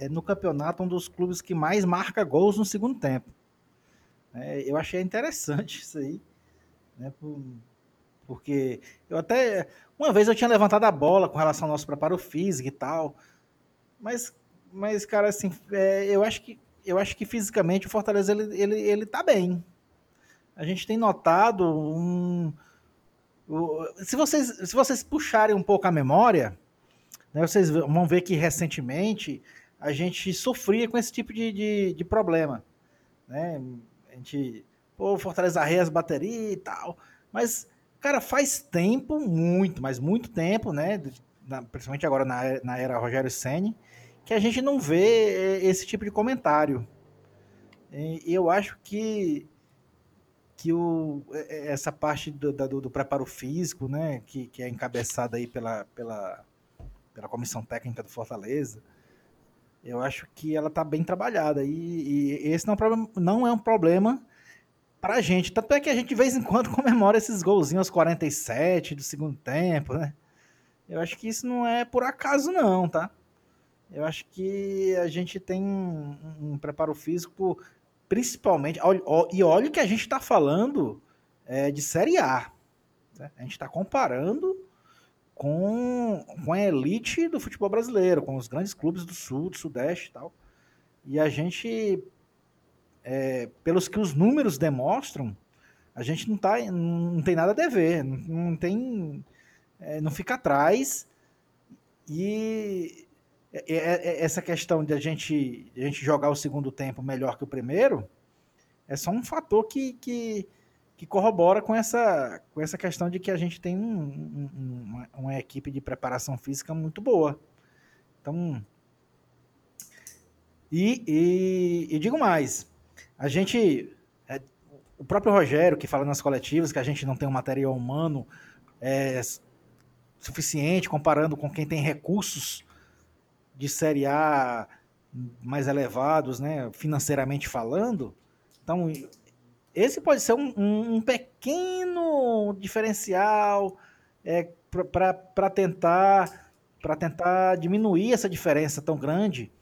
é, é no campeonato um dos clubes que mais marca gols no segundo tempo. É, eu achei interessante isso aí, né, por, porque eu até. Uma vez eu tinha levantado a bola com relação ao nosso preparo físico e tal. Mas, mas cara, assim, é, eu acho que eu acho que fisicamente o Fortaleza ele, ele, ele tá bem. A gente tem notado um. Se vocês, se vocês puxarem um pouco a memória, né, vocês vão ver que recentemente a gente sofria com esse tipo de, de, de problema. Né? A gente, pô, Fortaleza arreia as baterias e tal. Mas Cara, faz tempo, muito, mas muito tempo, né? principalmente agora na, na era Rogério Senni, que a gente não vê eh, esse tipo de comentário. E eu acho que, que o, eh, eh, essa parte do, do, do preparo físico, né, que, que é encabeçada aí pela, pela, pela comissão técnica do Fortaleza, eu acho que ela está bem trabalhada. E, e, esse não é um problema, não é um problema pra gente. Tanto é que a gente de vez em quando *laughs* comemora esses golzinhos aos 47 do segundo tempo, né? Eu acho que isso não é por acaso, não, tá? Eu acho que a gente tem um, um preparo físico, principalmente. E olha que a gente está falando é, de Série A. Né? A gente está comparando com, com a elite do futebol brasileiro, com os grandes clubes do Sul, do Sudeste e tal. E a gente é, pelos que os números demonstram, a gente não, tá, não tem nada a dever, não, não tem. É, não fica atrás. E é, é, é, essa questão de a gente, a gente jogar o segundo tempo melhor que o primeiro é só um fator que, que, que corrobora com essa, com essa questão de que a gente tem um, um, uma, uma equipe de preparação física muito boa. Então. E, e, e digo mais, a gente. É, o próprio Rogério, que fala nas coletivas que a gente não tem um material humano é, suficiente, comparando com quem tem recursos de Série A mais elevados, né, financeiramente falando. Então, esse pode ser um, um, pequeno diferencial é, para tentar, tentar diminuir essa diferença tão grande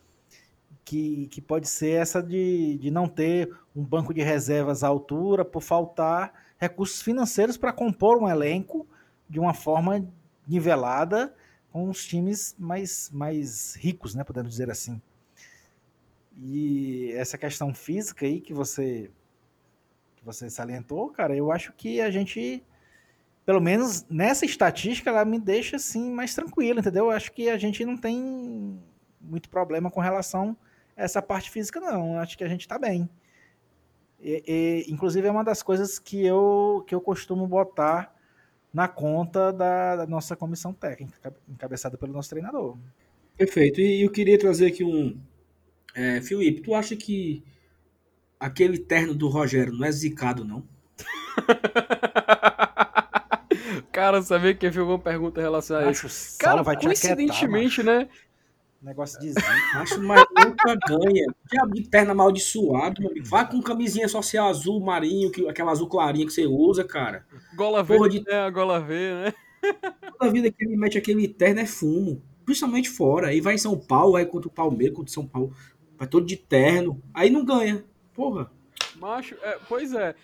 que, que pode ser essa de, de não ter um banco de reservas à altura, por faltar recursos financeiros para compor um elenco de uma forma nivelada com os times mais, mais ricos, né, podemos dizer assim. E essa questão física aí que você que você salientou, cara, eu acho que a gente pelo menos nessa estatística ela me deixa assim mais tranquilo, entendeu? Eu acho que a gente não tem muito problema com relação essa parte física não. Acho que a gente está bem. E, e, inclusive é uma das coisas que eu que eu costumo botar na conta da, da nossa comissão técnica, encabeçada pelo nosso treinador. Perfeito. E eu queria trazer aqui um. É, Felipe, tu acha que aquele terno do Rogério não é zicado, não? *laughs* Cara, sabia que eu uma pergunta relacionada a isso. Cara, vai coincidentemente, aquietar, né? Negócio de. Acho mas nunca ganha. Diabo de perna amaldiçoado, meu amigo. Vá com camisinha social azul marinho, que, aquela azul clarinha que você usa, cara. Gola Porra de... né? A gola V, né? Toda vida que ele mete aquele terno é fumo. Principalmente fora. Aí vai em São Paulo, vai contra o Palmeiras, contra o São Paulo. Vai todo de terno. Aí não ganha. Porra. Macho, é, pois é.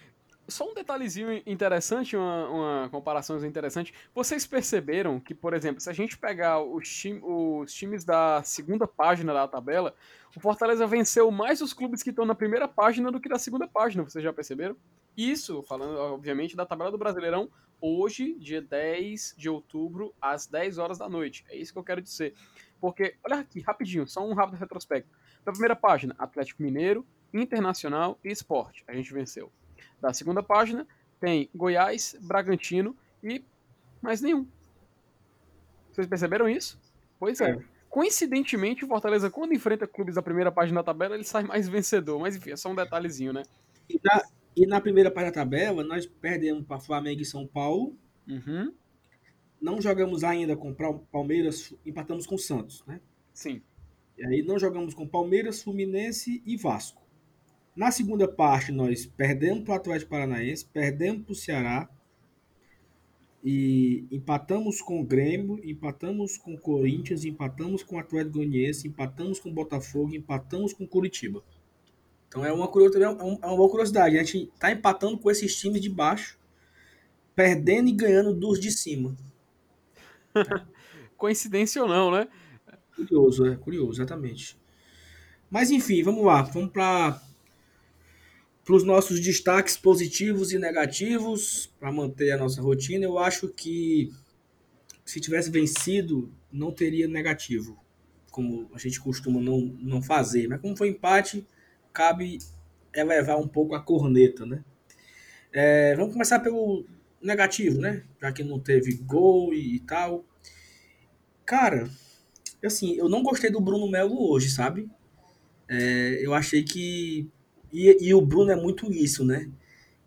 Só um detalhezinho interessante, uma, uma comparação interessante. Vocês perceberam que, por exemplo, se a gente pegar os, time, os times da segunda página da tabela, o Fortaleza venceu mais os clubes que estão na primeira página do que na segunda página, vocês já perceberam? Isso, falando, obviamente, da tabela do Brasileirão, hoje, dia 10 de outubro, às 10 horas da noite. É isso que eu quero dizer. Porque, olha aqui, rapidinho, só um rápido retrospecto. Na primeira página, Atlético Mineiro, Internacional e Esporte. A gente venceu da segunda página, tem Goiás, Bragantino e mais nenhum. Vocês perceberam isso? Pois é. é. Coincidentemente, o Fortaleza, quando enfrenta clubes da primeira página da tabela, ele sai mais vencedor. Mas enfim, é só um detalhezinho, né? E na, e na primeira página da tabela, nós perdemos para Flamengo e São Paulo. Uhum. Não jogamos ainda com Palmeiras, empatamos com o Santos, né? Sim. E aí não jogamos com Palmeiras, Fluminense e Vasco. Na segunda parte, nós perdemos para o Atlético Paranaense, perdemos para o Ceará e empatamos com o Grêmio, empatamos com o Corinthians, empatamos com o Atlético Goianiense, empatamos com o Botafogo, empatamos com o Curitiba. Então é uma, curiosidade, é, é uma boa curiosidade. A gente está empatando com esses times de baixo, perdendo e ganhando dos de cima. *laughs* Coincidência ou não, né? Curioso, é curioso, exatamente. Mas enfim, vamos lá. Vamos para para os nossos destaques positivos e negativos, para manter a nossa rotina, eu acho que se tivesse vencido, não teria negativo, como a gente costuma não, não fazer. Mas como foi empate, cabe elevar um pouco a corneta, né? É, vamos começar pelo negativo, né? Já que não teve gol e, e tal. Cara, assim, eu não gostei do Bruno Melo hoje, sabe? É, eu achei que e, e o Bruno é muito isso, né?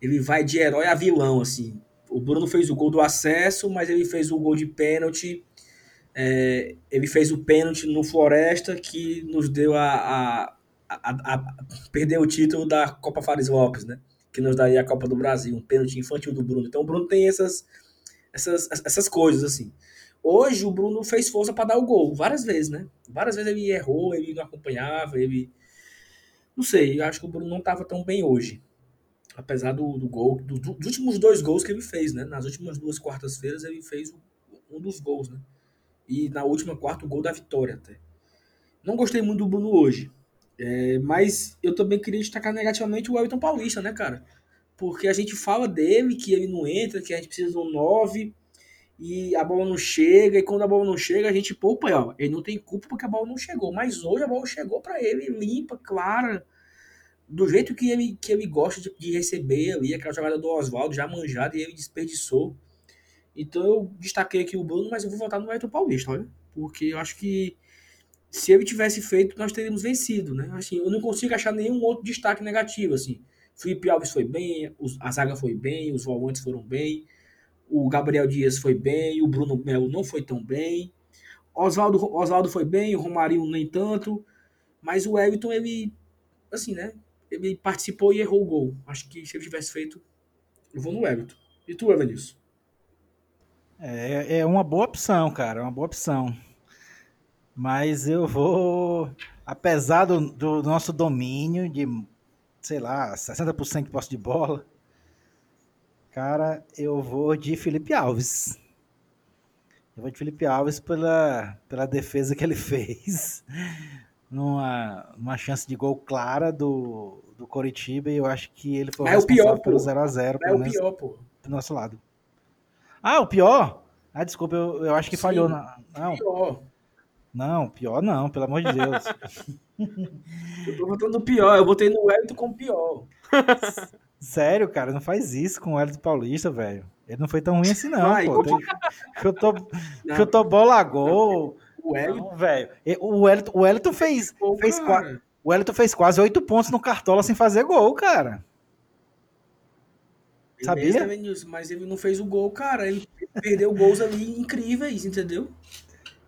Ele vai de herói a vilão, assim. O Bruno fez o gol do acesso, mas ele fez o gol de pênalti. É, ele fez o pênalti no Floresta que nos deu a, a, a, a, o título da Copa Fares Lopes, né? Que nos daria a Copa do Brasil, um pênalti infantil do Bruno. Então o Bruno tem essas, essas, essas coisas, assim. Hoje o Bruno fez força para dar o gol, várias vezes, né? Várias vezes ele errou, ele não acompanhava, ele não sei, eu acho que o Bruno não estava tão bem hoje. Apesar do, do gol, do, dos últimos dois gols que ele fez, né? Nas últimas duas quartas-feiras ele fez um dos gols, né? E na última quarta o gol da vitória até. Não gostei muito do Bruno hoje. É, mas eu também queria destacar negativamente o Elton Paulista, né, cara? Porque a gente fala dele, que ele não entra, que a gente precisa de um 9 e a bola não chega, e quando a bola não chega, a gente poupa, ó, ele não tem culpa porque a bola não chegou, mas hoje a bola chegou para ele limpa, clara, do jeito que ele, que ele gosta de, de receber ali, aquela jogada do Oswaldo já manjada e ele desperdiçou. Então eu destaquei aqui o Bruno, mas eu vou voltar no Everton Paulista, olha, porque eu acho que se ele tivesse feito, nós teríamos vencido, né? Assim, eu não consigo achar nenhum outro destaque negativo, assim. Felipe Alves foi bem, a zaga foi bem, os volantes foram bem, o Gabriel Dias foi bem, o Bruno Melo não foi tão bem. Oswaldo, Oswaldo foi bem, o Romarinho nem tanto. Mas o Everton, ele, assim, né? Ele participou e errou o gol. Acho que se ele tivesse feito, eu vou no Everton. E tu, Evanilson? É, é uma boa opção, cara, é uma boa opção. Mas eu vou apesar do, do nosso domínio de, sei lá, 60% de posse de bola, cara, eu vou de Felipe Alves. Eu vou de Felipe Alves pela, pela defesa que ele *laughs* fez. Numa, numa chance de gol clara do, do Coritiba e eu acho que ele foi Mas é o pior, pelo pô. 0x0 É o pior, pô. do nosso lado. Ah, o pior? Ah, desculpa, eu, eu acho que Sim. falhou. Na, não, Pior. não, pior não, pelo amor de Deus. *laughs* Eu tô botando o pior. Eu botei no Wellington como pior. *laughs* Sério, cara, não faz isso com o Hélio Paulista, velho. Ele não foi tão ruim assim, não, Vai, pô. Tem- Chutou, Não, chutou bola a gol. o. Não, velho. O Wellington, o Wellington fez, pô, fez, qua- cara. o Wellington fez quase oito pontos no Cartola sem fazer gol, cara. Sabia? Mas ele não fez o gol, cara. Ele perdeu gols ali incríveis, entendeu?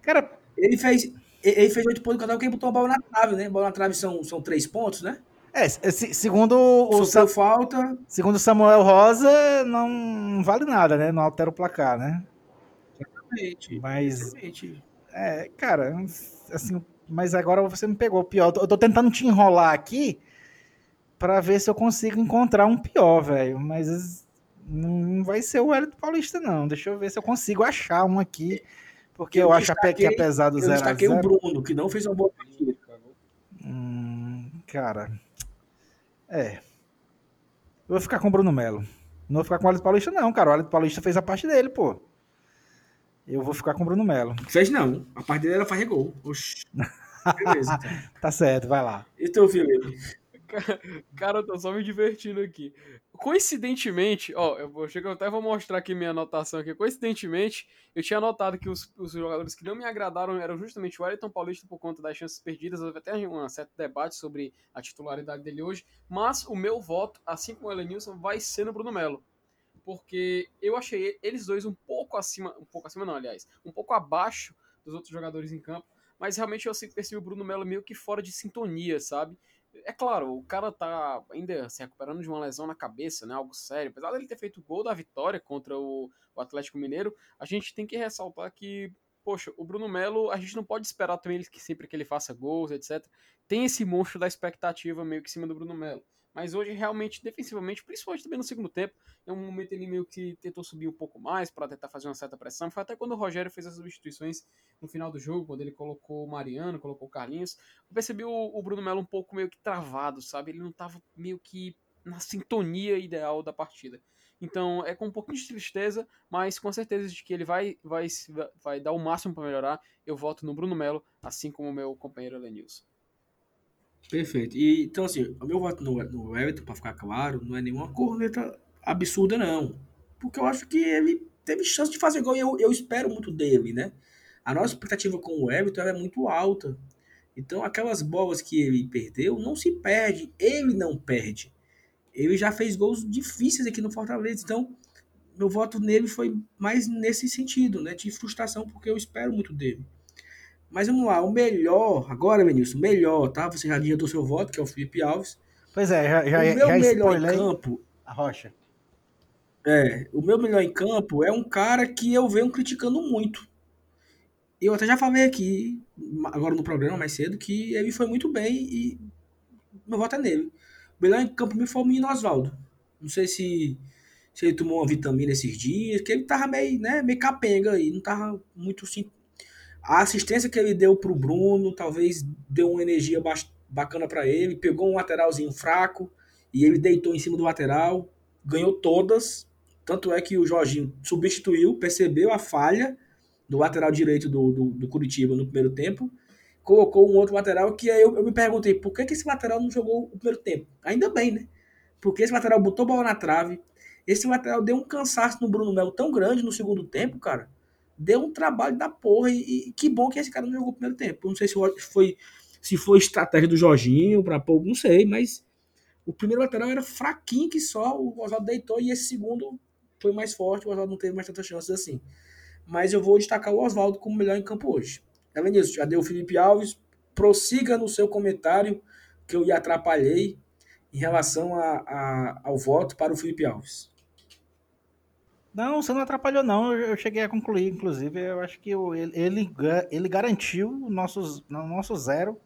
Cara, Ele fez. Ele fez oito pontos no canal porque ele botou uma bola na trave, né? Bola na trave são, são três pontos, né? É, se- segundo o, Sa- falta. segundo Samuel Rosa, não vale nada, né? Não altera o placar, né? Exatamente. Mas Exatamente. É, cara, assim, mas agora você me pegou o pior. Eu tô- tentando te enrolar aqui pra ver se eu consigo encontrar um pior, velho. Mas não vai ser o Hélio Paulista, não. Deixa eu ver se eu consigo achar um aqui. Porque eu, Eu acho que apesar do Eu destaquei o 0x0. Bruno, que não fez uma boa partida. Hum, cara. É. Eu vou ficar com o Bruno Melo. Não vou ficar com o Hélio Paulista, não, cara. O Hélio Paulista fez a parte dele, pô. Eu vou ficar com o Bruno Melo. Fez não. A parte dele era fazer gol. Oxi. *laughs* Beleza, então. Tá certo, vai lá. E teu Felipe? *laughs* Cara, eu tô só me divertindo aqui. Coincidentemente, ó, eu vou chegar até vou mostrar aqui minha anotação aqui. Coincidentemente, eu tinha notado que os, os jogadores que não me agradaram eram justamente o Wellington Paulista por conta das chances perdidas. Houve até um certo debate sobre a titularidade dele hoje. Mas o meu voto, assim como o Elenilson, vai ser no Bruno Melo. Porque eu achei eles dois um pouco acima, um pouco acima não, aliás, um pouco abaixo dos outros jogadores em campo. Mas realmente eu percebi o Bruno Melo meio que fora de sintonia, sabe? É claro, o cara tá ainda se recuperando de uma lesão na cabeça, né? Algo sério. Apesar dele ter feito o gol da vitória contra o, o Atlético Mineiro, a gente tem que ressaltar que, poxa, o Bruno Melo, a gente não pode esperar também que sempre que ele faça gols, etc. Tem esse monstro da expectativa meio que em cima do Bruno Melo. Mas hoje, realmente, defensivamente, principalmente também no segundo tempo, é um momento ele meio que tentou subir um pouco mais para tentar fazer uma certa pressão. Foi até quando o Rogério fez as substituições no final do jogo, quando ele colocou o Mariano, colocou o Carlinhos. Eu percebi o, o Bruno Melo um pouco meio que travado, sabe? Ele não tava meio que na sintonia ideal da partida. Então é com um pouquinho de tristeza, mas com certeza de que ele vai, vai, vai dar o máximo para melhorar. Eu voto no Bruno Melo, assim como o meu companheiro Lenilson. Perfeito. E, então, assim, o meu voto no, no Everton, pra ficar claro, não é nenhuma corneta absurda, não. Porque eu acho que ele teve chance de fazer gol e eu, eu espero muito dele, né? A nossa expectativa com o Everton é muito alta. Então, aquelas bolas que ele perdeu, não se perde. Ele não perde. Ele já fez gols difíceis aqui no Fortaleza. Então, meu voto nele foi mais nesse sentido, né? De frustração, porque eu espero muito dele. Mas vamos lá, o melhor, agora, Vinícius, o melhor, tá? Você já adiantou seu voto, que é o Felipe Alves. Pois é, já, já, o meu já melhor em campo, a rocha. é, o meu melhor em campo é um cara que eu venho criticando muito. Eu até já falei aqui, agora no programa mais cedo, que ele foi muito bem e meu voto é nele. O melhor em campo me foi o Menino Oswaldo. Não sei se, se ele tomou uma vitamina esses dias, que ele tava meio, né, meio capenga aí, não tava muito sim. A assistência que ele deu pro Bruno talvez deu uma energia bacana para ele, pegou um lateralzinho fraco e ele deitou em cima do lateral, ganhou todas. Tanto é que o Jorginho substituiu, percebeu a falha do lateral direito do, do, do Curitiba no primeiro tempo, colocou um outro lateral que aí eu, eu me perguntei por que, que esse lateral não jogou o primeiro tempo. Ainda bem, né? Porque esse lateral botou bola na trave. Esse lateral deu um cansaço no Bruno Melo tão grande no segundo tempo, cara. Deu um trabalho da porra. E, e que bom que esse cara não jogou o primeiro tempo. Não sei se foi, se foi estratégia do Jorginho para pouco, não sei, mas o primeiro lateral era fraquinho que só. O Oswaldo deitou e esse segundo foi mais forte. O Oswaldo não teve mais tantas chances assim. Mas eu vou destacar o Oswaldo como melhor em campo hoje. É nisso, já deu o Felipe Alves. Prossiga no seu comentário que eu lhe atrapalhei em relação a, a, ao voto para o Felipe Alves. Não, você não atrapalhou, não. Eu cheguei a concluir, inclusive. Eu acho que ele, ele, ele garantiu o nosso, nosso zero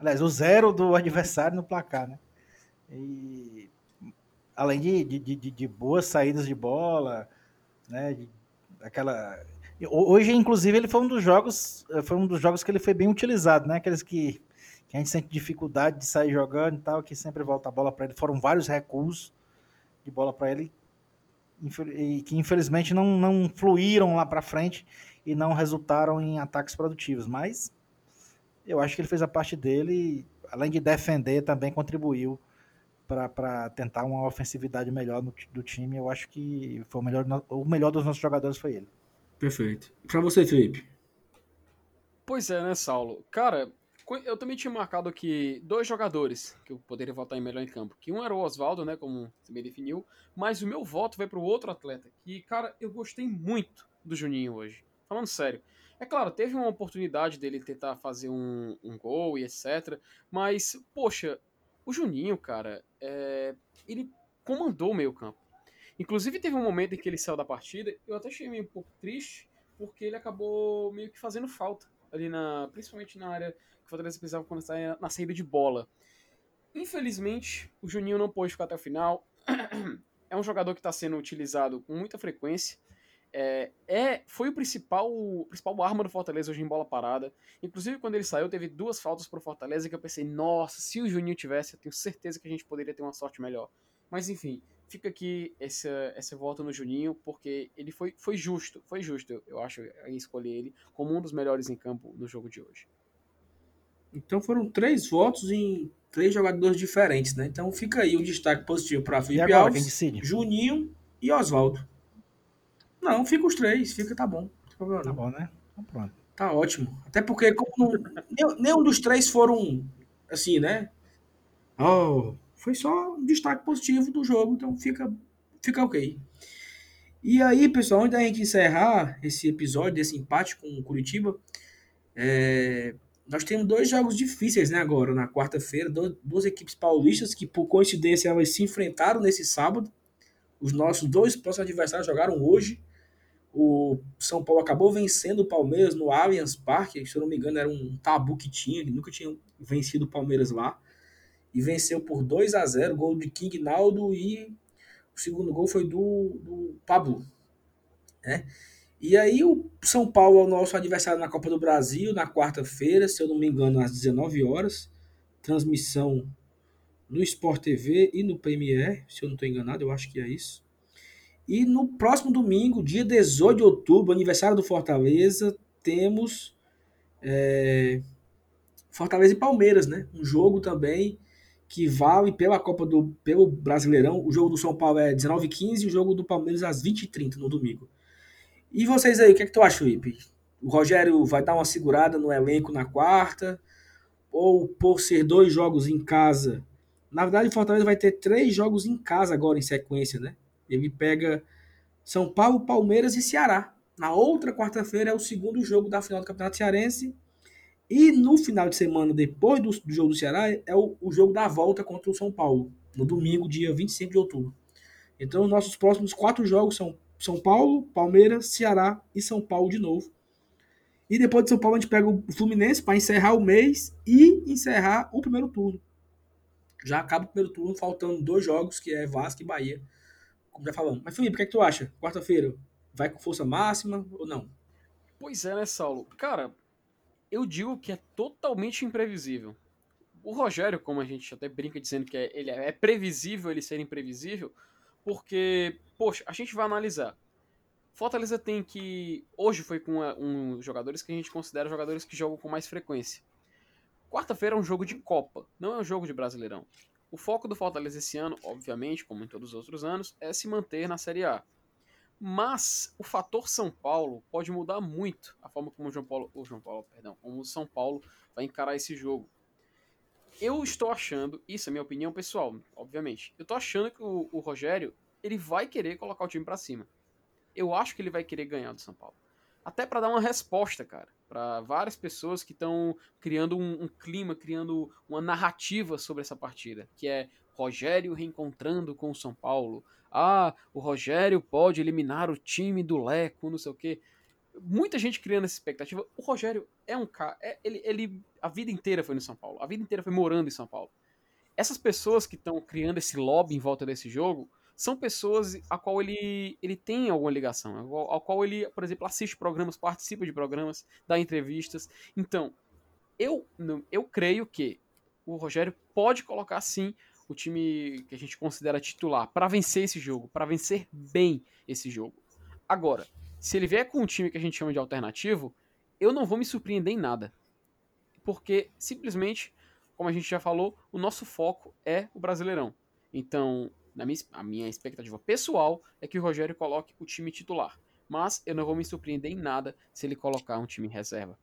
Aliás, o zero do adversário no placar, né? E além de, de, de, de boas saídas de bola, né? De, aquela. Hoje, inclusive, ele foi um dos jogos. Foi um dos jogos que ele foi bem utilizado, né? Aqueles que, que a gente sente dificuldade de sair jogando e tal, que sempre volta a bola para ele. Foram vários recuos de bola para ele e que infelizmente não, não fluíram lá para frente e não resultaram em ataques produtivos. Mas eu acho que ele fez a parte dele, além de defender, também contribuiu para tentar uma ofensividade melhor no, do time. Eu acho que foi o melhor, o melhor dos nossos jogadores foi ele. Perfeito. Para você, Felipe? Pois é, né, Saulo? Cara, eu também tinha marcado aqui dois jogadores que eu poderia votar em melhor em campo. Que um era o Oswaldo, né, como você bem definiu, mas o meu voto vai para o outro atleta. Que, cara, eu gostei muito do Juninho hoje. Falando sério. É claro, teve uma oportunidade dele tentar fazer um, um gol e etc. Mas, poxa, o Juninho, cara, é, ele comandou o meio campo. Inclusive teve um momento em que ele saiu da partida, eu até achei meio um pouco triste, porque ele acabou meio que fazendo falta ali na, principalmente na área o Fortaleza precisava estava na saída de bola. Infelizmente, o Juninho não pôde ficar até o final. *clears throat* É um jogador que está sendo utilizado com muita frequência é, é, foi o principal, principal arma do Fortaleza hoje em bola parada. Inclusive, quando ele saiu, teve duas faltas pro Fortaleza que eu pensei, nossa, se o Juninho tivesse, eu tenho certeza que a gente poderia ter uma sorte melhor. Mas enfim, fica aqui essa, essa volta no Juninho, porque ele foi, foi justo, foi justo, eu acho, em escolher ele como um dos melhores em campo no jogo de hoje. Então foram três votos em três jogadores diferentes, né? Então fica aí um destaque positivo para Felipe Alves, Juninho e Oswaldo. Não, fica os três, fica, tá bom. Tá bom, né? Tá pronto. Tá ótimo. Até porque como não, nenhum dos três foram assim, né? Oh, foi só um destaque positivo do jogo, então fica, fica ok. E aí, pessoal, antes da gente encerrar esse episódio, desse empate com o Curitiba, é, nós temos dois jogos difíceis, né, agora, na quarta-feira, duas equipes paulistas que, por coincidência, elas se enfrentaram nesse sábado. Os nossos dois próximos adversários jogaram hoje. O São Paulo acabou vencendo o Palmeiras no Allianz Parque, se eu não me engano era um tabu que tinha, que nunca tinha vencido o Palmeiras lá. E venceu por 2 a 0 gol de King Naldo e o segundo gol foi do, do Pablo. Né? E aí o São Paulo é o nosso adversário na Copa do Brasil na quarta-feira, se eu não me engano, às 19 horas. Transmissão no Sport TV e no Premier, se eu não estou enganado, eu acho que é isso. E no próximo domingo, dia 18 de outubro, aniversário do Fortaleza, temos é, Fortaleza e Palmeiras, né? Um jogo também que vale pela Copa do pelo Brasileirão. O jogo do São Paulo é 19h15 e o jogo do Palmeiras às 20h30 no domingo. E vocês aí, o que é que tu acha, Felipe? O Rogério vai dar uma segurada no elenco na quarta? Ou por ser dois jogos em casa? Na verdade, o Fortaleza vai ter três jogos em casa agora em sequência, né? Ele pega São Paulo, Palmeiras e Ceará. Na outra quarta-feira é o segundo jogo da final do Campeonato Cearense. E no final de semana, depois do, do jogo do Ceará, é o, o, jogo da volta contra o São Paulo, no domingo, dia 25 de outubro. Então, nossos próximos quatro jogos são São Paulo, Palmeiras, Ceará e São Paulo de novo. E depois de São Paulo, a gente pega o Fluminense para encerrar o mês e encerrar o primeiro turno. Já acaba o primeiro turno, faltando dois jogos, que é Vasco e Bahia como já falamos. Mas, Felipe, o que, é que tu acha? Quarta-feira, vai com força máxima ou não? Pois é, né, Saulo? Cara, eu digo que é totalmente imprevisível. O Rogério, como a gente até brinca dizendo que é, ele é, é previsível ele ser imprevisível, porque, poxa, a gente vai analisar. Fortaleza tem que. Hoje foi com um jogadores que a gente considera jogadores que jogam com mais frequência. Quarta-feira é um jogo de Copa, não é um jogo de Brasileirão. O foco do Fortaleza esse ano, obviamente, como em todos os outros anos, é se manter na Série A. Mas o fator São Paulo pode mudar muito a forma como o João Paulo, o João Paulo, perdão, como o São Paulo vai encarar esse jogo. Eu estou achando, isso é minha opinião pessoal, obviamente. Eu estou achando que o, o Rogério ele vai querer colocar o time para cima. Eu acho que ele vai querer ganhar do São Paulo. Até para dar uma resposta, cara para várias pessoas que estão criando um, um, clima, criando uma narrativa sobre essa partida, que é Rogério reencontrando com o São Paulo. Ah, o Rogério pode eliminar o time do Leco, não sei o quê. muita gente criando essa expectativa. O Rogério é um cara. É, ele, ele a vida inteira foi no São Paulo. A vida inteira foi morando em São Paulo. Essas pessoas que estão criando esse lobby em volta desse jogo são pessoas a qual ele, ele tem alguma ligação, ao, qual ele, por exemplo, assiste programas, participa de programas, dá entrevistas. Então, eu, eu creio que o Rogério pode colocar sim o time que a gente considera titular para vencer esse jogo, para vencer bem esse jogo. Agora, se ele vier com um time que a gente chama de alternativo, eu não vou me surpreender em nada. Porque simplesmente, como a gente já falou, o nosso foco é o Brasileirão. Então, minha, a minha expectativa pessoal é que o Rogério coloque o time titular. Mas eu não vou me surpreender em nada se ele colocar um time reserva.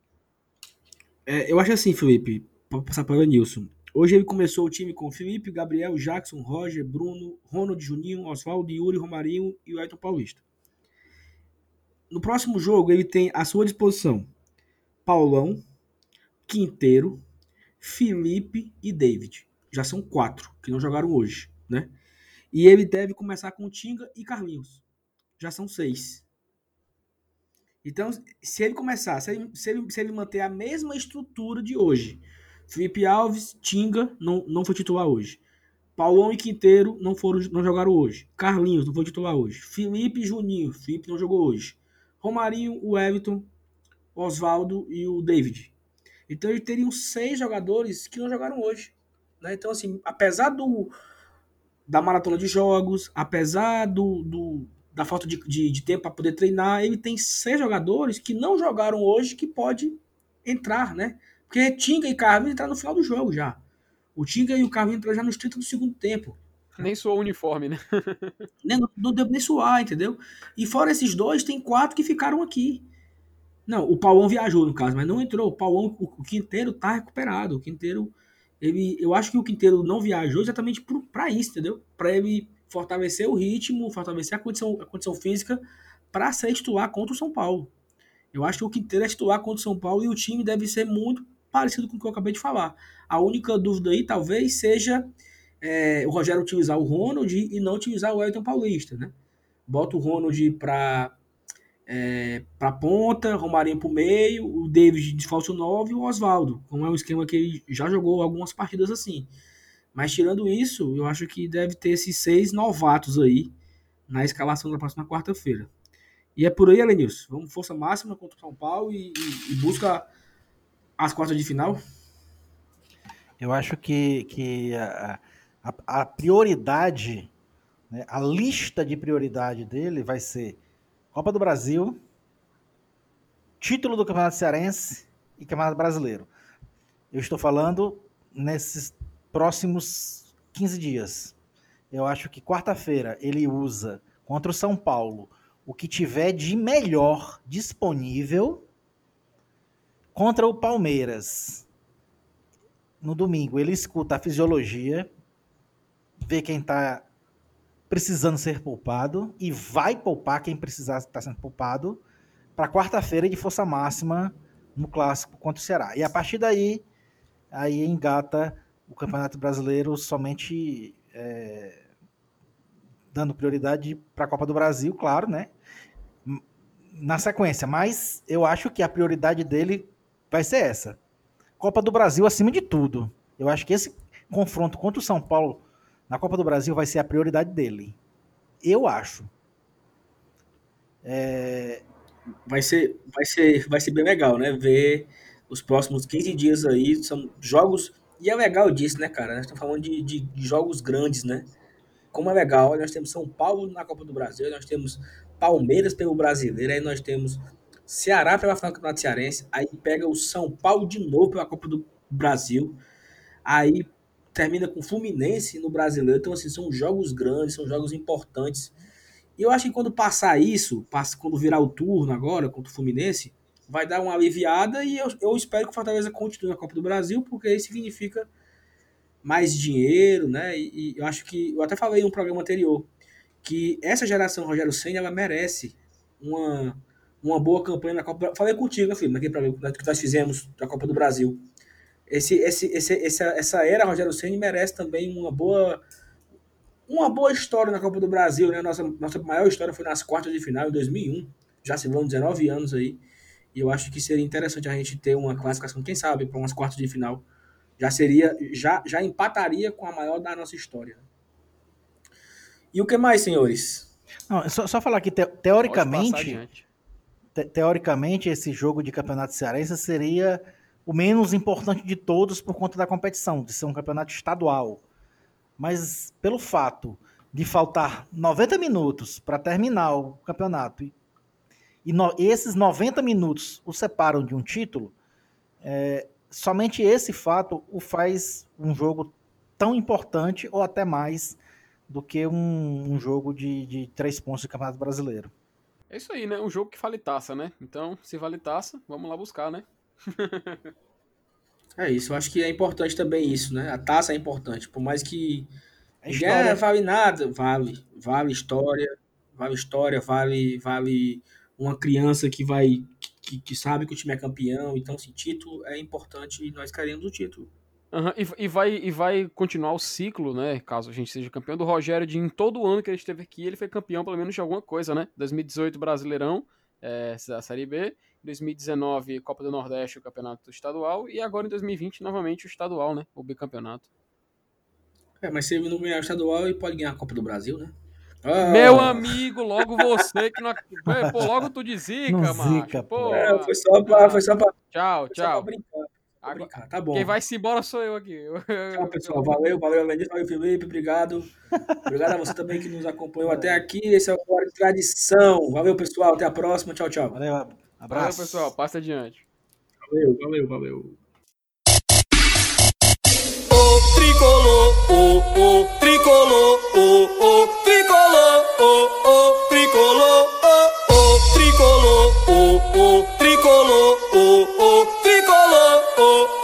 É, eu acho assim, Felipe, para passar para o Nilson. Hoje ele começou o time com Felipe, Gabriel, Jackson, Roger, Bruno, Ronald Juninho, Oswaldo, Yuri, Romarinho e o Ayrton Paulista. No próximo jogo ele tem à sua disposição Paulão, Quinteiro, Felipe e David. Já são quatro que não jogaram hoje, né? E ele deve começar com Tinga e Carlinhos. Já são seis. Então, se ele começar, se ele, se ele, se ele manter a mesma estrutura de hoje, Felipe Alves, Tinga, não, não foi titular hoje. Paulão e Quinteiro não foram não jogaram hoje. Carlinhos não foi titular hoje. Felipe e Juninho, Felipe não jogou hoje. Romarinho, o Everton, Oswaldo e o David. Então eles teriam seis jogadores que não jogaram hoje. Né? Então, assim, apesar do, da maratona de jogos, apesar do, do da falta de, de, de tempo para poder treinar, ele tem seis jogadores que não jogaram hoje que pode entrar, né? Porque Tinga e Carvin entraram no final do jogo já. O Tinga e o Carvin entraram já nos 30 do segundo tempo. Nem suou o uniforme, né? *laughs* nem, não, não deu nem suar, entendeu? E fora esses dois, tem quatro que ficaram aqui. Não, o Paulão viajou, no caso, mas não entrou. O Paulão, o, o Quinteiro tá recuperado. O Quinteiro, ele, eu acho que o Quinteiro não viajou exatamente para isso, entendeu? Para ele fortalecer o ritmo, fortalecer a condição, a condição física para ser titular contra o São Paulo. Eu acho que o Quinteiro é titular contra o São Paulo e o time deve ser muito parecido com o que eu acabei de falar. A única dúvida aí talvez seja é, o Rogério utilizar o Ronald e não utilizar o Elton Paulista, né? Bota o Ronald para é, para ponta, Romarinho para o meio, o David de falso 9 e o Oswaldo, como é um esquema que ele já jogou algumas partidas assim. Mas tirando isso, eu acho que deve ter esses seis novatos aí na escalação da próxima quarta-feira. E é por aí, Elenilson. Vamos força máxima contra o São Paulo e, e, e busca as quartas de final. Eu acho que, que a, a, a prioridade, né, a lista de prioridade dele vai ser Copa do Brasil, título do Campeonato Cearense e Campeonato Brasileiro. Eu estou falando nesses próximos 15 dias. Eu acho que quarta-feira ele usa contra o São Paulo o que tiver de melhor disponível contra o Palmeiras. No domingo ele escuta a fisiologia, vê quem está precisando ser poupado e vai poupar quem precisar estar tá sendo poupado para quarta-feira de força máxima no clássico contra o Ceará. E a partir daí, aí engata o Campeonato Brasileiro somente é, dando prioridade para a Copa do Brasil, claro, né? Na sequência, mas eu acho que a prioridade dele vai ser essa. Copa do Brasil acima de tudo. Eu acho que esse confronto contra o São Paulo na Copa do Brasil vai ser a prioridade dele. Eu acho. É... Vai, ser, vai, ser, vai ser bem legal, né? Ver os próximos 15 dias aí. São jogos e é legal disso, né, cara? Nós estamos falando de, de, jogos grandes, né? Como é legal. Nós temos São Paulo na Copa do Brasil, nós temos Palmeiras pelo Brasileiro, aí nós temos Ceará pela final do Cearense, aí pega o São Paulo de novo pela Copa do Brasil, aí termina com Fluminense no Brasileiro. Então, assim, são jogos grandes, são jogos importantes. E eu acho que quando passar isso, passa, quando virar o turno agora contra o Fluminense, vai dar uma aliviada e eu, eu espero que o Fortaleza continue na Copa do Brasil, porque isso significa mais dinheiro, né? E, e, eu acho que eu até falei em um programa anterior que essa geração Rogério Senna ela merece uma, uma boa campanha na Copa. Falei contigo, filho, naquele programa que nós fizemos da Copa do Brasil. Esse, esse, esse, essa, essa era Rogério Senna merece também uma boa uma boa história na Copa do Brasil, né? Nossa, nossa maior história foi nas quartas de final em 2001 já se vão 19 anos aí. E eu acho que seria interessante a gente ter uma classificação, quem sabe, para umas quartas de final. Já seria, já, já empataria com a maior da nossa história. E o que mais, senhores? Não, só, só falar que te, teoricamente, te, teoricamente esse jogo de campeonato cearense seria o menos importante de todos por conta da competição, de ser um campeonato estadual. Mas pelo fato de faltar 90 minutos para terminar o campeonato e, no, esses 90 minutos o separam de um título, é, somente esse fato o faz um jogo tão importante ou até mais do que um, um jogo de, de três pontos de Campeonato Brasileiro. É isso aí, né? Um jogo que vale taça, né? Então, se vale taça, vamos lá buscar, né? *laughs* é isso, eu acho que é importante também isso, né? A taça é importante, por mais que a história vale nada, vale, vale história, vale história, vale, vale uma criança que vai que, que sabe que o time é campeão, então esse título é importante e nós queremos o título. Uhum, e, e, vai, e vai continuar o ciclo, né? Caso a gente seja campeão do Rogério, de em todo ano que ele esteve aqui, ele foi campeão pelo menos de alguma coisa, né? 2018 Brasileirão, é, a Série B. 2019 Copa do Nordeste, o Campeonato Estadual. E agora em 2020, novamente, o Estadual, né? O bicampeonato. É, mas se ele não ganhar o estadual, ele pode ganhar a Copa do Brasil, né? Ah. Meu amigo, logo você que não. *laughs* Pô, logo tu de zica, não macho. Zica, pô. É, foi só pra. Foi só pra tchau, foi tchau. Só pra brincar. Agora, tá bom. Quem vai se embora sou eu aqui. *laughs* Tchau, pessoal. Valeu, valeu, Lenilson, valeu, Felipe. Obrigado. Obrigado a você também que nos acompanhou *laughs* até aqui. Esse é o Fora de Tradição. Valeu, pessoal. Até a próxima. Tchau, tchau. Valeu, Abraço. Valeu, pessoal. Passa adiante. Valeu, valeu, valeu. O tricolor, o, o tricolor, o, o tricolor, o, o tricolor, o, o tricolor, o, o tricolor, o, o tricolor, o, o